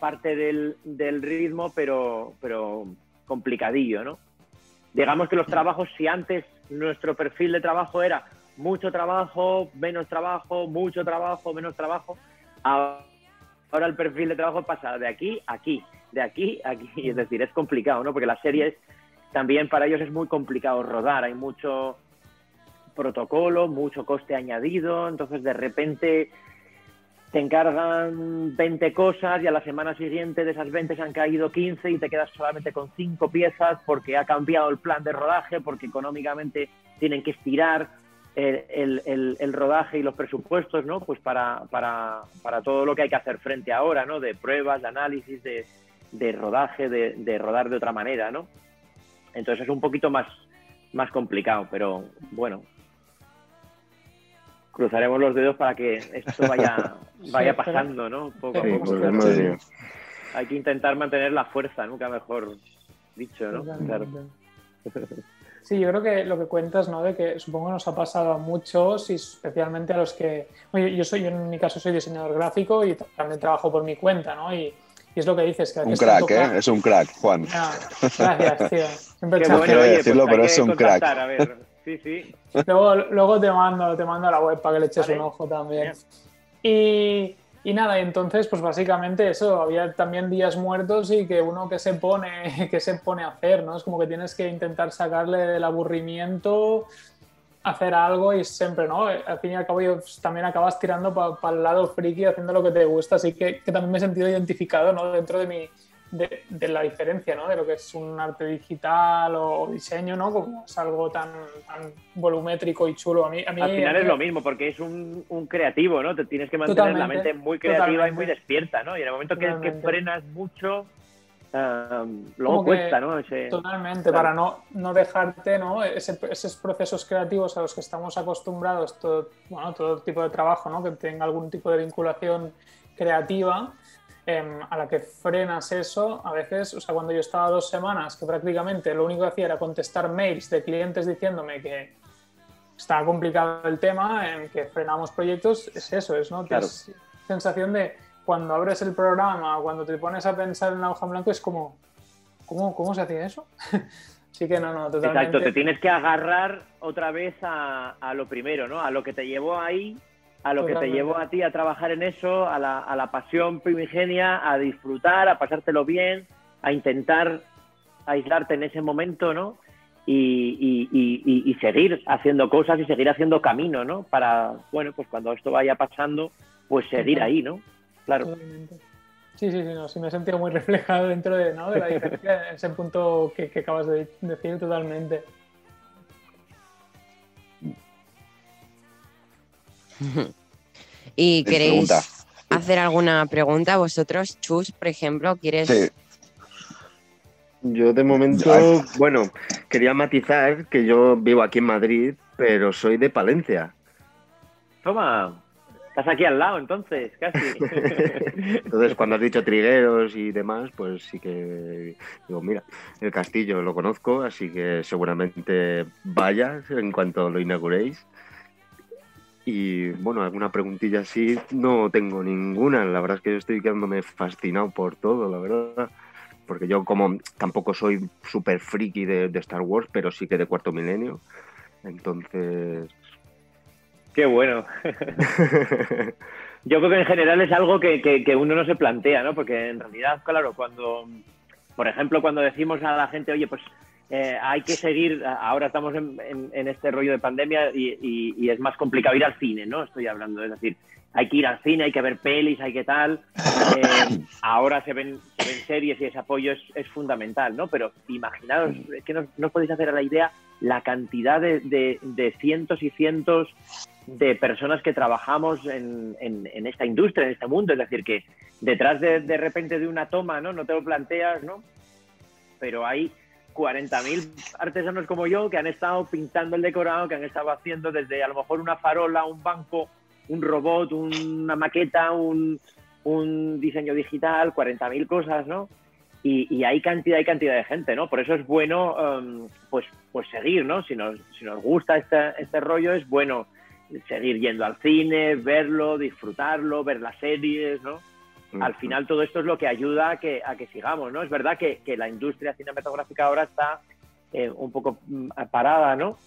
parte del, del ritmo, pero, pero complicadillo, ¿no? Digamos que los trabajos, si antes nuestro perfil de trabajo era mucho trabajo, menos trabajo, mucho trabajo, menos trabajo, ahora el perfil de trabajo pasa de aquí a aquí, de aquí a aquí, es decir, es complicado, ¿no? Porque las series también para ellos es muy complicado rodar, hay mucho protocolo, mucho coste añadido, entonces de repente te encargan 20 cosas y a la semana siguiente de esas 20 se han caído 15 y te quedas solamente con 5 piezas porque ha cambiado el plan de rodaje, porque económicamente tienen que estirar el, rodaje y los presupuestos, ¿no? Pues para, para, para, todo lo que hay que hacer frente ahora, ¿no? De pruebas, de análisis, de, de rodaje, de, de, rodar de otra manera, ¿no? Entonces es un poquito más, más complicado, pero bueno, cruzaremos los dedos para que esto vaya, vaya pasando, ¿no? Poco a poco. Hay que intentar mantener la fuerza, nunca mejor dicho, ¿no? Claro. Sí, yo creo que lo que cuentas, ¿no? De que supongo que nos ha pasado a muchos y especialmente a los que... Oye, yo soy, yo en mi caso soy diseñador gráfico y también trabajo por mi cuenta, ¿no? Y, y es lo que dices. Que un crack, ¿eh? Es un crack, Juan. Ah, gracias, tío. Siempre Qué bueno, oye, decirlo, pues pero es un crack. A ver. Sí, sí. Luego, luego te mando, te mando a la web para que le eches vale. un ojo también. Y, y, nada, entonces, pues básicamente eso, había también días muertos y que uno que se pone, que se pone a hacer, ¿no? Es como que tienes que intentar sacarle del aburrimiento, hacer algo y siempre, ¿no? Al fin y al cabo, pues, también acabas tirando para pa el lado friki, haciendo lo que te gusta, así que, que también me he sentido identificado, ¿no? Dentro de mi, de, de, la diferencia, ¿no? De lo que es un arte digital o diseño, ¿no? Como es algo tan, tan volumétrico y chulo. A mí, a mí Al final mí, es lo mismo, porque es un, un, creativo, ¿no? Te tienes que mantener la mente muy creativa totalmente. y muy despierta, ¿no? Y en el momento que, que frenas mucho, um, luego cuesta, ¿no? Ese, totalmente, claro. para no, no dejarte, ¿no? Ese, esos procesos creativos a los que estamos acostumbrados, todo, bueno, todo tipo de trabajo, ¿no? Que tenga algún tipo de vinculación creativa, eh, a la que frenas eso, a veces, o sea, cuando yo estaba dos semanas, que prácticamente lo único que hacía era contestar mails de clientes diciéndome que, está complicado el tema en que frenamos proyectos, es eso, es, ¿no? es sensación de cuando abres el programa, cuando te pones a pensar en la hoja en blanco, es como, ¿cómo, cómo se hacía eso? sí que no, no, totalmente. Exacto, te tienes que agarrar otra vez a, a lo primero, ¿no? A lo que te llevó ahí, a lo que te llevó a ti a trabajar en eso, a la, a la pasión primigenia, a disfrutar, a pasártelo bien, a intentar aislarte en ese momento, ¿no? y, seguir haciendo cosas y seguir haciendo camino, ¿no? Para, bueno, pues cuando esto vaya pasando, pues seguir ahí, ¿no? Claro. Sí, sí, sí, no, sí me he sentido muy reflejado dentro de, ¿no? de la diferencia, ese punto que, acabas de decir totalmente. ¿Y queréis hacer alguna pregunta vosotros? Chus, por ejemplo, ¿quieres yo de momento, bueno, quería matizar que yo vivo aquí en Madrid, pero soy de Palencia. Toma, estás aquí al lado entonces, casi. entonces, cuando has dicho trigueros y demás, pues sí que digo, mira, el castillo lo conozco, así que seguramente vaya en cuanto lo inauguréis. Y bueno, alguna preguntilla así no tengo ninguna. La verdad es que yo estoy quedándome fascinado por todo, la verdad porque yo como tampoco soy súper friki de, Star Wars, pero sí que de cuarto milenio. Entonces... Qué bueno. yo creo que en general es algo que, uno no se plantea, ¿no? Porque en realidad, claro, cuando, por ejemplo, cuando decimos a la gente, oye, pues eh, hay que seguir, ahora estamos en, este rollo de pandemia y, es más complicado ir al cine, ¿no? Estoy hablando, es decir, hay que ir al cine, hay que ver pelis, hay que tal. Eh, ahora se ven, series y ese apoyo es, fundamental, ¿no? Pero imaginaos, es que no, podéis hacer a la idea la cantidad de, cientos y cientos de personas que trabajamos en, esta industria, en este mundo. Es decir, que detrás de, de repente de una toma, ¿no? No te lo planteas, ¿no? Pero hay 40.000 artesanos como yo que han estado pintando el decorado, que han estado haciendo desde a lo mejor una farola, un banco, un robot, una maqueta, un, diseño digital, 40.000 cosas, ¿no? Y, hay cantidad y cantidad de gente, ¿no? Por eso es bueno, um, pues, pues seguir, ¿no? Si nos, si nos gusta este, este rollo, es bueno seguir yendo al cine, verlo, disfrutarlo, ver las series, ¿no? Al final todo esto es lo que ayuda a que, a que sigamos, ¿no? Es verdad que, la industria cinematográfica ahora está eh, un poco mm, parada, ¿no?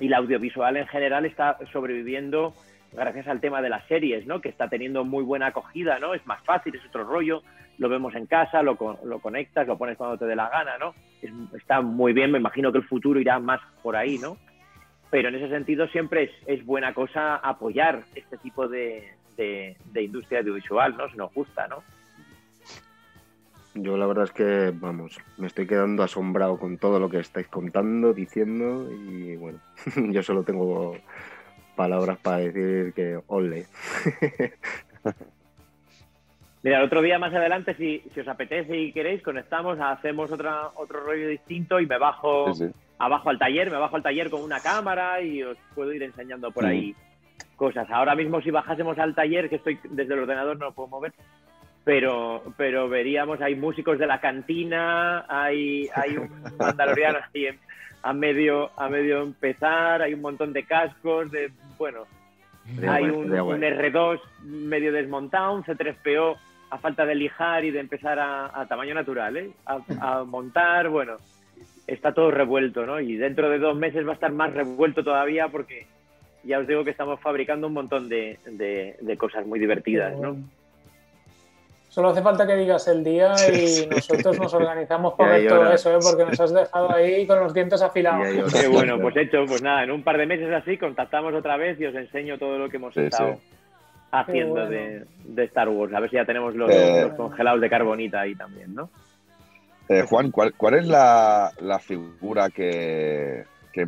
Y la audiovisual en general está sobreviviendo gracias al tema de las series, ¿no? Que está teniendo muy buena acogida, ¿no? Es más fácil, es otro rollo, lo vemos en casa, lo, lo conectas, lo pones cuando te dé la gana, ¿no? está muy bien, me imagino que el futuro irá más por ahí, ¿no? Pero en ese sentido siempre es, es buena cosa apoyar este tipo de, de, de, industria audiovisual, ¿no? Si nos gusta, ¿no? Yo la verdad es que, vamos, me estoy quedando asombrado con todo lo que estáis contando, diciendo y bueno, yo solo tengo palabras para decir que ole. Mira, el otro día más adelante, si, os apetece y queréis, conectamos, hacemos otra, otro rollo distinto y me bajo abajo al taller, me bajo al taller con una cámara y os puedo ir enseñando por ahí cosas. Ahora mismo si bajásemos al taller, que estoy desde el ordenador no lo puedo mover, pero, pero veríamos, hay músicos de la cantina, hay, hay un mandaloriano en, a medio, a medio empezar, hay un montón de cascos, de bueno, hay un, R2 medio desmontado, un C3PO a falta de lijar y de empezar a, tamaño natural, ¿eh? a, montar, bueno, está todo revuelto, ¿no? Y dentro de dos meses va a estar más revuelto todavía porque ya os digo que estamos fabricando un montón de, de cosas muy divertidas, ¿no? Solo hace falta que digas el día y nosotros nos organizamos para ver todo eso, ¿eh? porque nos has dejado ahí con los dientes afilados. Qué bueno, pues hecho, pues nada, en un par de meses así contactamos otra vez y os enseño todo lo que hemos estado haciendo de, Star Wars. A ver si ya tenemos los, eh, congelados de carbonita ahí también, ¿no? Eh, Juan, ¿cuál, es la, figura que, que,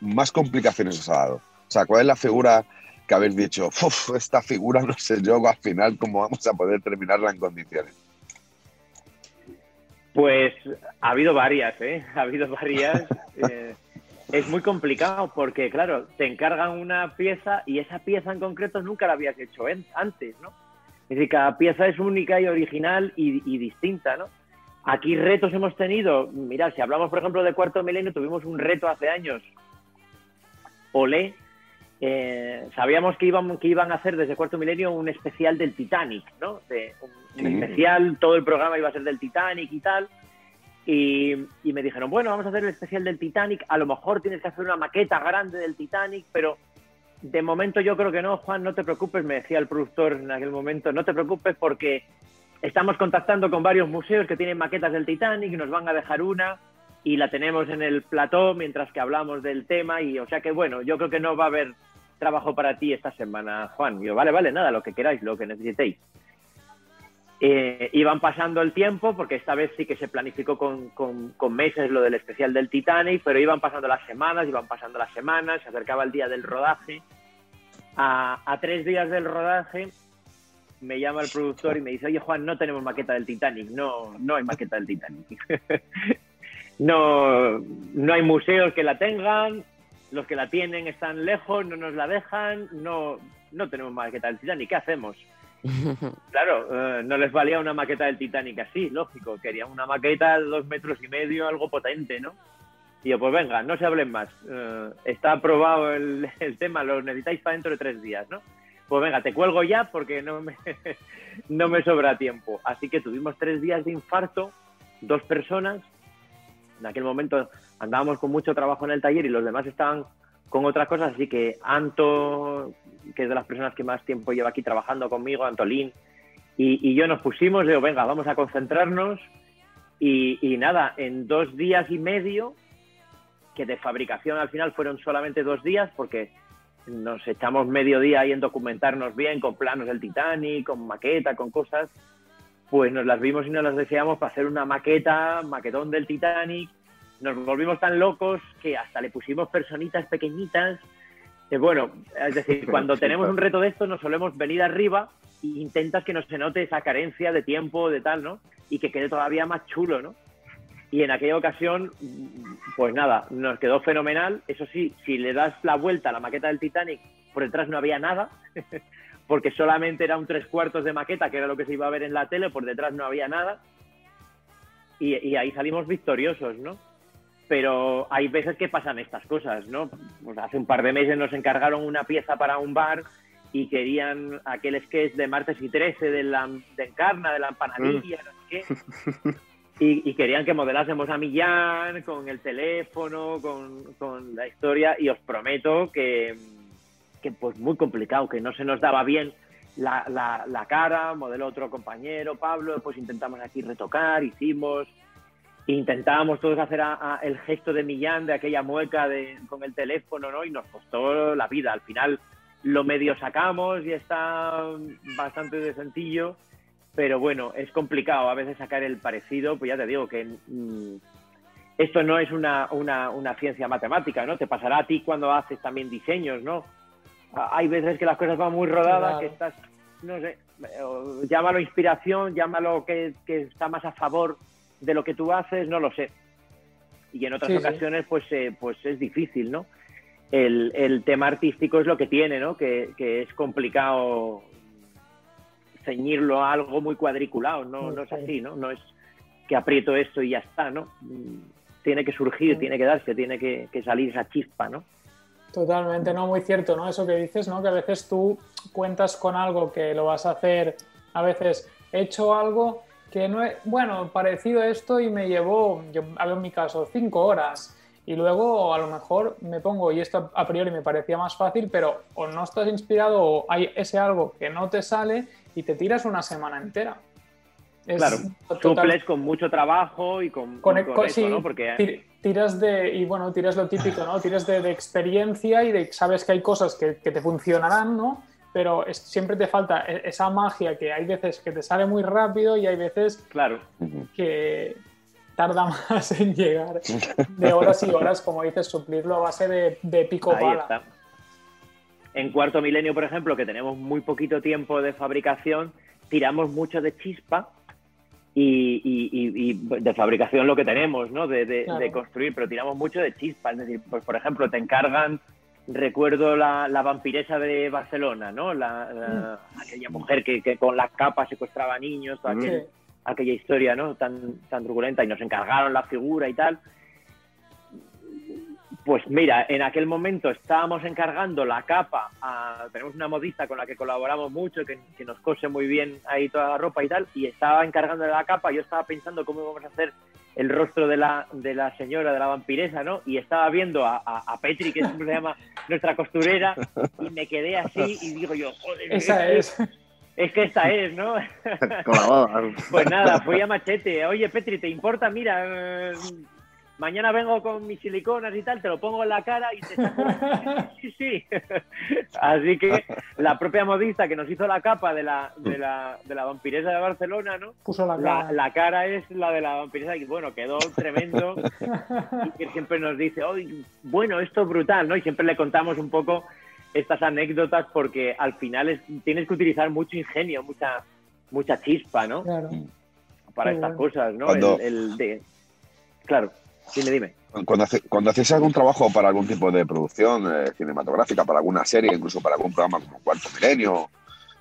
más complicaciones os ha dado? O sea, ¿cuál es la figura que habéis dicho, esta figura no sé yo al final cómo vamos a poder terminarla en condiciones? Pues ha habido varias, ¿eh? Ha habido varias. Eh, es muy complicado porque, claro, te encargan una pieza y esa pieza en concreto nunca la habías hecho antes, ¿no? Es decir, cada pieza es única y original y, y distinta, ¿no? Aquí retos hemos tenido, mirad, si hablamos por ejemplo de cuarto milenio, tuvimos un reto hace años Olé, eh, sabíamos que iban, que iban a hacer desde Cuarto Milenio un especial del Titanic, ¿no? un, especial, todo el programa iba a ser del Titanic y tal. Y, y, me dijeron, bueno, vamos a hacer el especial del Titanic, a lo mejor tienes que hacer una maqueta grande del Titanic, pero de momento yo creo que no, Juan, no te preocupes, me decía el productor en aquel momento, no te preocupes porque estamos contactando con varios museos que tienen maquetas del Titanic y nos van a dejar una y la tenemos en el plató mientras que hablamos del tema y o sea que bueno, yo creo que no va a haber trabajo para ti esta semana, Juan. yo, vale, vale, nada, lo que queráis, lo que necesitéis. Eh, iban pasando el tiempo, porque esta vez sí que se planificó con, con, meses lo del especial del Titanic, pero iban pasando las semanas, iban pasando las semanas, se acercaba el día del rodaje. A, a, tres días del rodaje me llama el productor y me dice, oye Juan, no tenemos maqueta del Titanic, no, no hay maqueta del Titanic. no, no hay museos que la tengan, los que la tienen están lejos, no nos la dejan, no, no tenemos maqueta del Titanic, ¿qué hacemos? claro, eh, no les valía una maqueta del Titanic así, lógico, querían una maqueta de dos metros y medio, algo potente, ¿no? Y yo, pues venga, no se hablen más, eh, está aprobado el, el, tema, lo necesitáis para dentro de tres días, ¿no? Pues venga, te cuelgo ya porque no me, no me sobra tiempo. Así que tuvimos tres días de infarto, dos personas, en aquel momento andábamos con mucho trabajo en el taller y los demás estaban con otras cosas, así que Anto, que es de las personas que más tiempo lleva aquí trabajando conmigo, Antolín, y, yo nos pusimos, digo, venga, vamos a concentrarnos y, nada, en dos días y medio, que de fabricación al final fueron solamente dos días, porque nos echamos medio día ahí en documentarnos bien con planos del Titanic, con maqueta, con cosas, pues nos las vimos y nos las deseamos para hacer una maqueta, maquetón del Titanic, nos volvimos tan locos que hasta le pusimos personitas pequeñitas. bueno, es decir, cuando tenemos un reto de esto nos solemos venir arriba e intentas que no se note esa carencia de tiempo, de tal, ¿no? Y que quede todavía más chulo, ¿no? Y en aquella ocasión, pues nada, nos quedó fenomenal. Eso sí, si le das la vuelta a la maqueta del Titanic, por detrás no había nada, porque solamente era un tres cuartos de maqueta, que era lo que se iba a ver en la tele, por detrás no había nada. Y, y ahí salimos victoriosos, ¿no? pero hay veces que pasan estas cosas, ¿no? Pues hace un par de meses nos encargaron una pieza para un bar y querían aquel sketch de martes y 13 de, la, de Encarna, de la empanadilla, no sé qué. Y, querían que modelásemos a Millán con el teléfono, con, la historia, y os prometo que, que, pues muy complicado, que no se nos daba bien la, cara, modeló otro compañero, Pablo, pues intentamos aquí retocar, hicimos, intentábamos todos hacer el gesto de Millán, de aquella mueca de, con el teléfono, ¿no? Y nos costó la vida. Al final lo medio sacamos y está bastante de sencillo, pero bueno, es complicado a veces sacar el parecido, pues ya te digo que mm, esto no es una, una, ciencia matemática, ¿no? Te pasará a ti cuando haces también diseños, ¿no? Hay veces que las cosas van muy rodadas, que estás, no sé, llámalo inspiración, llámalo que, que está más a favor de lo que tú haces, no lo sé. Y en otras ocasiones, pues, eh, pues es difícil, ¿no? El, tema artístico es lo que tiene, ¿no? Que, es complicado ceñirlo a algo muy cuadriculado, no, no es así, ¿no? No es que aprieto esto y ya está, ¿no? Tiene que surgir, tiene que darse, tiene que, que salir esa chispa, ¿no? Totalmente, no, muy cierto, ¿no? Eso que dices, ¿no? Que a veces tú cuentas con algo que lo vas a hacer, a veces he hecho algo que no es, bueno, parecido a esto y me llevó, yo en mi caso, cinco horas. Y luego a lo mejor me pongo, y esto a priori me parecía más fácil, pero o no estás inspirado o hay ese algo que no te sale y te tiras una semana entera. claro, suples con mucho trabajo y con, con, eso, ¿no? Porque... Tiras de, y bueno, tiras lo típico, ¿no? Tiras de, experiencia y de sabes que hay cosas que, que te funcionarán, ¿no? pero siempre te falta e, esa magia que hay veces que te sale muy rápido y hay veces claro. que tarda más en llegar de horas y horas, como dices, suplirlo a base de, pico Ahí Está. En cuarto milenio, por ejemplo, que tenemos muy poquito tiempo de fabricación, tiramos mucho de chispa y, de fabricación lo que tenemos, ¿no? De, de, construir, pero tiramos mucho de chispa. Es decir, pues por ejemplo, te encargan recuerdo la, la, vampiresa de Barcelona, ¿no? La, mm. aquella mujer que, que, con la capa secuestraba niños, toda aquella historia, ¿no? Tan, tan turbulenta y nos encargaron la figura y tal. Pues mira, en aquel momento estábamos encargando la capa, tenemos una modista con la que colaboramos mucho, que, que, nos cose muy bien ahí toda la ropa y tal, y estaba encargando la capa, yo estaba pensando cómo íbamos a hacer el rostro de la, de la señora, de la vampiresa, ¿no? Y estaba viendo a, a, Petri, que siempre se llama nuestra costurera, y me quedé así y digo yo, joder, esa es. Es que esta es, ¿no? pues nada, fui a Machete. Oye, Petri, ¿te importa? Mira, mañana vengo con mis siliconas y tal, te lo pongo en la cara y te saco... Sí, sí. Así que la propia modista que nos hizo la capa de la, de la, de la vampiresa de Barcelona, ¿no? Puso la cara. La, cara es la de la vampiresa y bueno, quedó tremendo. y que siempre nos dice, oye, bueno, esto es brutal, ¿no? Y siempre le contamos un poco estas anécdotas porque al final es, tienes que utilizar mucho ingenio, mucha, mucha chispa, ¿no? Claro. Para estas cosas, ¿no? el de... Claro. Dime, dime. Cuando, cuando hacéis algún trabajo para algún tipo de producción eh, cinematográfica, para alguna serie, incluso para algún programa como Cuarto Milenio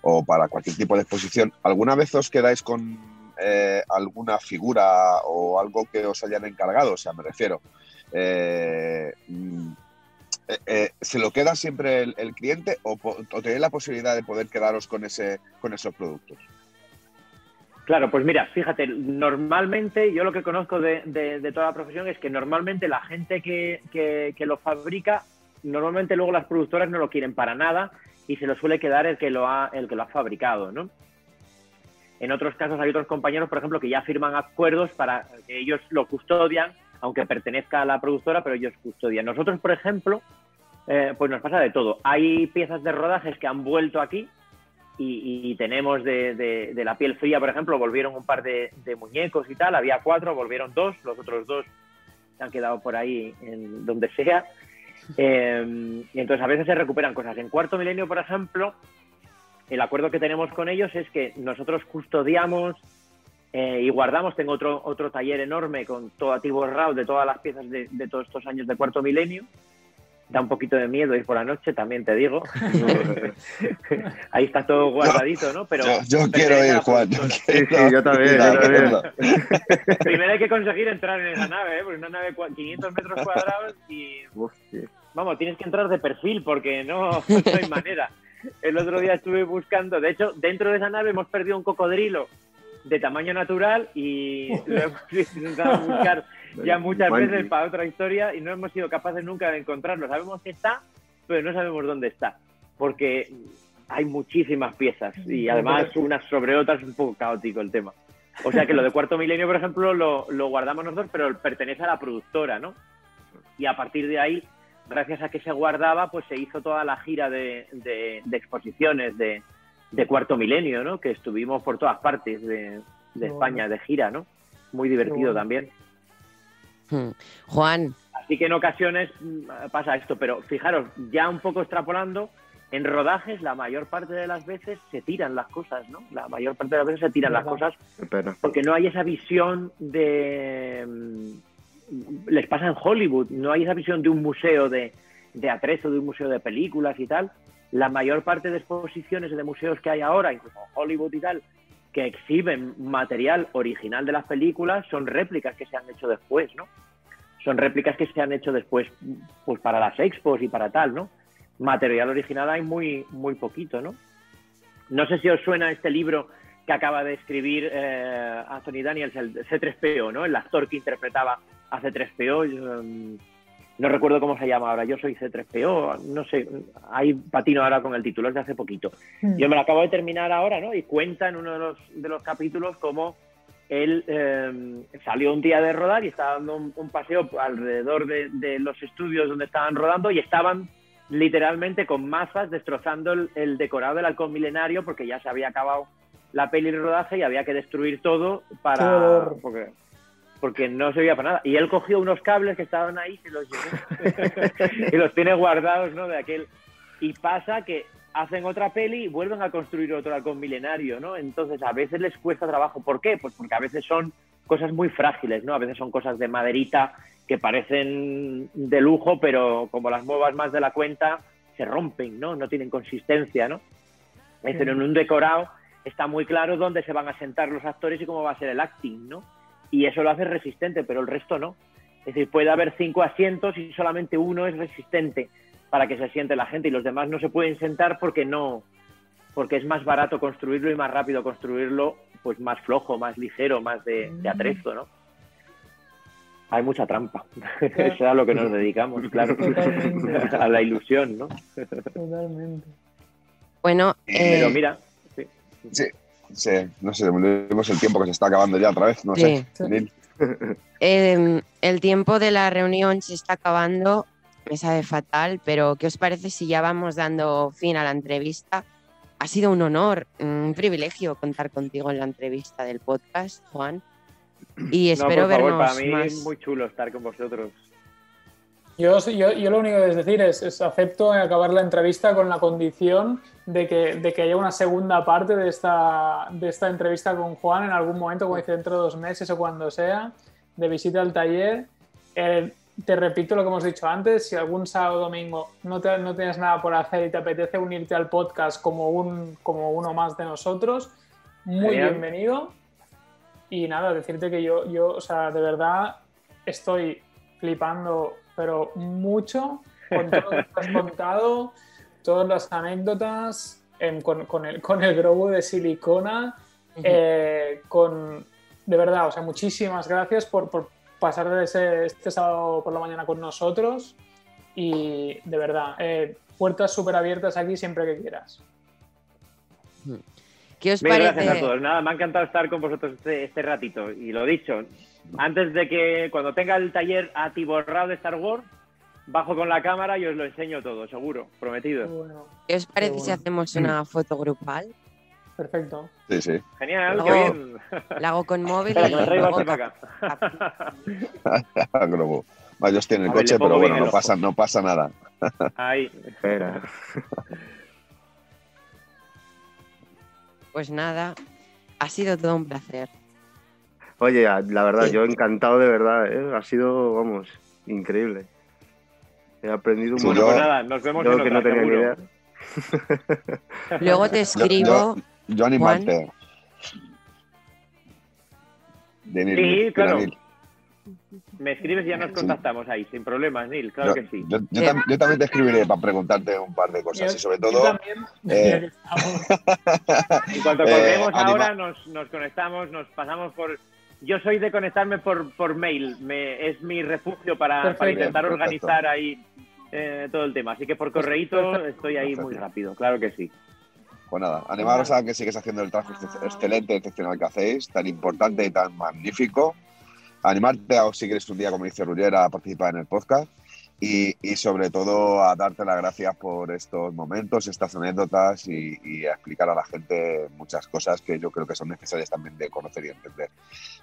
o para cualquier tipo de exposición, ¿alguna vez os quedáis con eh, alguna figura o algo que os hayan encargado? O sea, me refiero, eh, mm, ¿se lo queda siempre el, cliente o, o, tenéis la posibilidad de poder quedaros con, ese, con esos productos? Claro, pues mira, fíjate, normalmente yo lo que conozco de, de, toda la profesión es que normalmente la gente que, lo fabrica, normalmente luego las productoras no lo quieren para nada y se lo suele quedar el que lo ha, el que lo ha fabricado, ¿no? En otros casos hay otros compañeros, por ejemplo, que ya firman acuerdos para que ellos lo custodian, aunque pertenezca a la productora, pero ellos custodian. Nosotros, por ejemplo, eh, pues nos pasa de todo. Hay piezas de rodajes que han vuelto aquí, y, tenemos de, la piel fría, por ejemplo, volvieron un par de, muñecos y tal, había cuatro, volvieron dos, los otros dos se han quedado por ahí en donde sea. Eh, y entonces a veces se recuperan cosas. En cuarto milenio, por ejemplo, el acuerdo que tenemos con ellos es que nosotros custodiamos eh, y guardamos, tengo otro, otro taller enorme con todo activo RAW de todas las piezas de, de todos estos años de cuarto milenio da un poquito de miedo ir por la noche, también te digo. Ahí está todo guardadito, ¿no? Pero yo, quiero ir, Juan. Yo, sí, yo también. Primero hay que conseguir entrar en esa nave, ¿eh? Porque una nave 500 metros cuadrados y... Vamos, tienes que entrar de perfil porque no, no hay manera. El otro día estuve buscando, de hecho, dentro de esa nave hemos perdido un cocodrilo de tamaño natural y lo hemos intentado buscar ya muchas veces para otra historia y no hemos sido capaces nunca de encontrarlo. Sabemos que está, pero no sabemos dónde está, porque hay muchísimas piezas y además unas sobre otras es un poco caótico el tema. O sea que lo de Cuarto Milenio, por ejemplo, lo, lo guardamos nosotros, pero pertenece a la productora, ¿no? Y a partir de ahí, gracias a que se guardaba, pues se hizo toda la gira de, de, exposiciones de, de, Cuarto Milenio, ¿no? Que estuvimos por todas partes de, España de gira, ¿no? Muy divertido también. Hmm. Juan. Así que en ocasiones mm, pasa esto, pero fijaros, ya un poco extrapolando, en rodajes la mayor parte de las veces se tiran las cosas, ¿no? La mayor parte de las veces se tiran las cosas porque no hay esa visión de... Mm, les pasa en Hollywood, no hay esa visión de un museo de, de atrezo, de un museo de películas y tal. La mayor parte de exposiciones de museos que hay ahora, incluso Hollywood y tal, que exhiben material original de las películas son réplicas que se han hecho después, ¿no? Son réplicas que se han hecho después pues para las expos y para tal, ¿no? Material original hay muy, muy poquito, ¿no? No sé si os suena este libro que acaba de escribir eh, Anthony Daniels, el C3PO, ¿no? El actor que interpretaba a C3PO no recuerdo cómo se llama ahora, yo soy C3PO, no sé, hay patino ahora con el título, es de hace poquito. Hmm. Yo me lo acabo de terminar ahora, ¿no? Y cuenta en uno de los, de los capítulos cómo él em, salió un día de rodar y estaba dando un, paseo alrededor de, los estudios donde estaban rodando y estaban literalmente con mazas destrozando el, decorado del halcón milenario porque ya se había acabado la peli de rodaje y había que destruir todo para porque no se veía para nada. Y él cogió unos cables que estaban ahí y los llevó y los tiene guardados, ¿no? De aquel. Y pasa que hacen otra peli y vuelven a construir otro halcón milenario, ¿no? Entonces a veces les cuesta trabajo. ¿Por qué? Pues porque a veces son cosas muy frágiles, ¿no? A veces son cosas de maderita que parecen de lujo, pero como las muevas más de la cuenta, se rompen, ¿no? No tienen consistencia, ¿no? Es en un decorado está muy claro dónde se van a sentar los actores y cómo va a ser el acting, ¿no? Y eso lo hace resistente, pero el resto no. Es decir, puede haber cinco asientos y solamente uno es resistente para que se siente la gente y los demás no se pueden sentar porque no, porque es más barato construirlo y más rápido construirlo, pues más flojo, más ligero, más de, de atrezo, ¿no? Hay mucha trampa. Eso es a lo que nos dedicamos, claro. a la ilusión, ¿no? Totalmente. Bueno, Pero eh, mira, sí. Sí, sí, no sé, vemos el tiempo que se está acabando ya otra vez, no sé. Sí. Neil. eh, el tiempo de la reunión se está acabando, me sabe fatal, pero ¿qué os parece si ya vamos dando fin a la entrevista? Ha sido un honor, un privilegio contar contigo en la entrevista del podcast, Juan. Y No, espero por favor, vernos para mí más. es muy chulo estar con vosotros. Yo, yo, yo lo único que es decir es, es acepto acabar la entrevista con la condición de que, de que haya una segunda parte de esta, de esta entrevista con Juan en algún momento, como dice, dentro de dos meses o cuando sea, de visita al taller. Eh, te repito lo que hemos dicho antes, si algún sábado o domingo no, te- no tienes nada por hacer y te apetece unirte al podcast como, un, como uno más de nosotros, muy Genial. bienvenido. Y nada, decirte que yo, yo, o sea, de verdad estoy flipando, pero mucho con todo lo que has contado, todas las anécdotas, con, con el, con el globo de silicona, eh, con, de verdad, o sea, muchísimas gracias por, por pasar ese, este sábado por la mañana con nosotros y de verdad, eh, puertas súper abiertas aquí siempre que quieras. ¿Qué os Mil parece? gracias a todos. Nada, me ha encantado estar con vosotros este, este ratito. Y lo dicho, antes de que cuando tenga el taller atiborrado de Star Wars, bajo con la cámara y os lo enseño todo, seguro, prometido. Bueno, ¿Qué os parece si hacemos una foto grupal? perfecto. Sí, sí. Genial, No. qué bien. La hago con móvil Espera, y que para acá. Globo. Va, Ellos tienen el A coche, pero bueno, no pasa, no pasa nada. Ahí. Espera. Pues nada, ha sido todo un placer. Oye, la verdad, Sí. yo encantado de verdad, ¿eh? ha sido, vamos, increíble. He aprendido un Sí, Bueno, yo- pues nada, nos vemos yo en que otra, no tenía ni seguro. idea. Luego te escribo. Yo animarte. De Neil, Sí, Neil, claro. Neil. Me escribes y ya nos Sí. contactamos ahí, sin problemas, Neil, claro Yo, que sí. yo- yo tam- yo también te escribiré para preguntarte un par de cosas Yo- y sobre yo todo también, eh. En cuanto Eh, colguemos ahora, nos, nos conectamos, nos pasamos por... Yo soy de conectarme por, por mail, me, es mi refugio para, para intentar perfecto. organizar ahí eh, todo el tema. Así que por correíto Perfecto. estoy ahí muy rápido, claro que sí. Pues nada, animaros a que sigáis haciendo el trabajo ex- excelente, excepcional que hacéis, tan importante y tan magnífico. Animarte a, si quieres un día, como dice Rullera, a participar en el podcast. Y, y sobre todo a darte las gracias por estos momentos, estas anécdotas y, y a explicar a la gente muchas cosas que yo creo que son necesarias también de conocer y entender.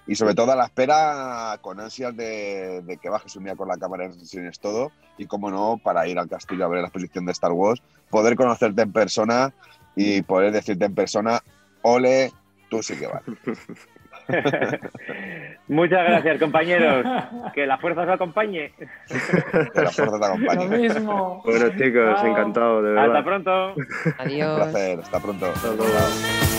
Y sobre todo a la espera, con ansias de, de que bajes un día con la cámara nos enseñes todo. Y como no, para ir al castillo a ver la exposición de Star Wars, poder conocerte en persona y poder decirte en persona, ole, tú sí que vas. Muchas gracias, compañeros. Que la fuerza os acompañe. Que la fuerza te Lo acompañe. mismo. Bueno, chicos, Chao. encantado, de verdad. Hasta pronto. Un Adiós. placer, hasta pronto. Hasta luego.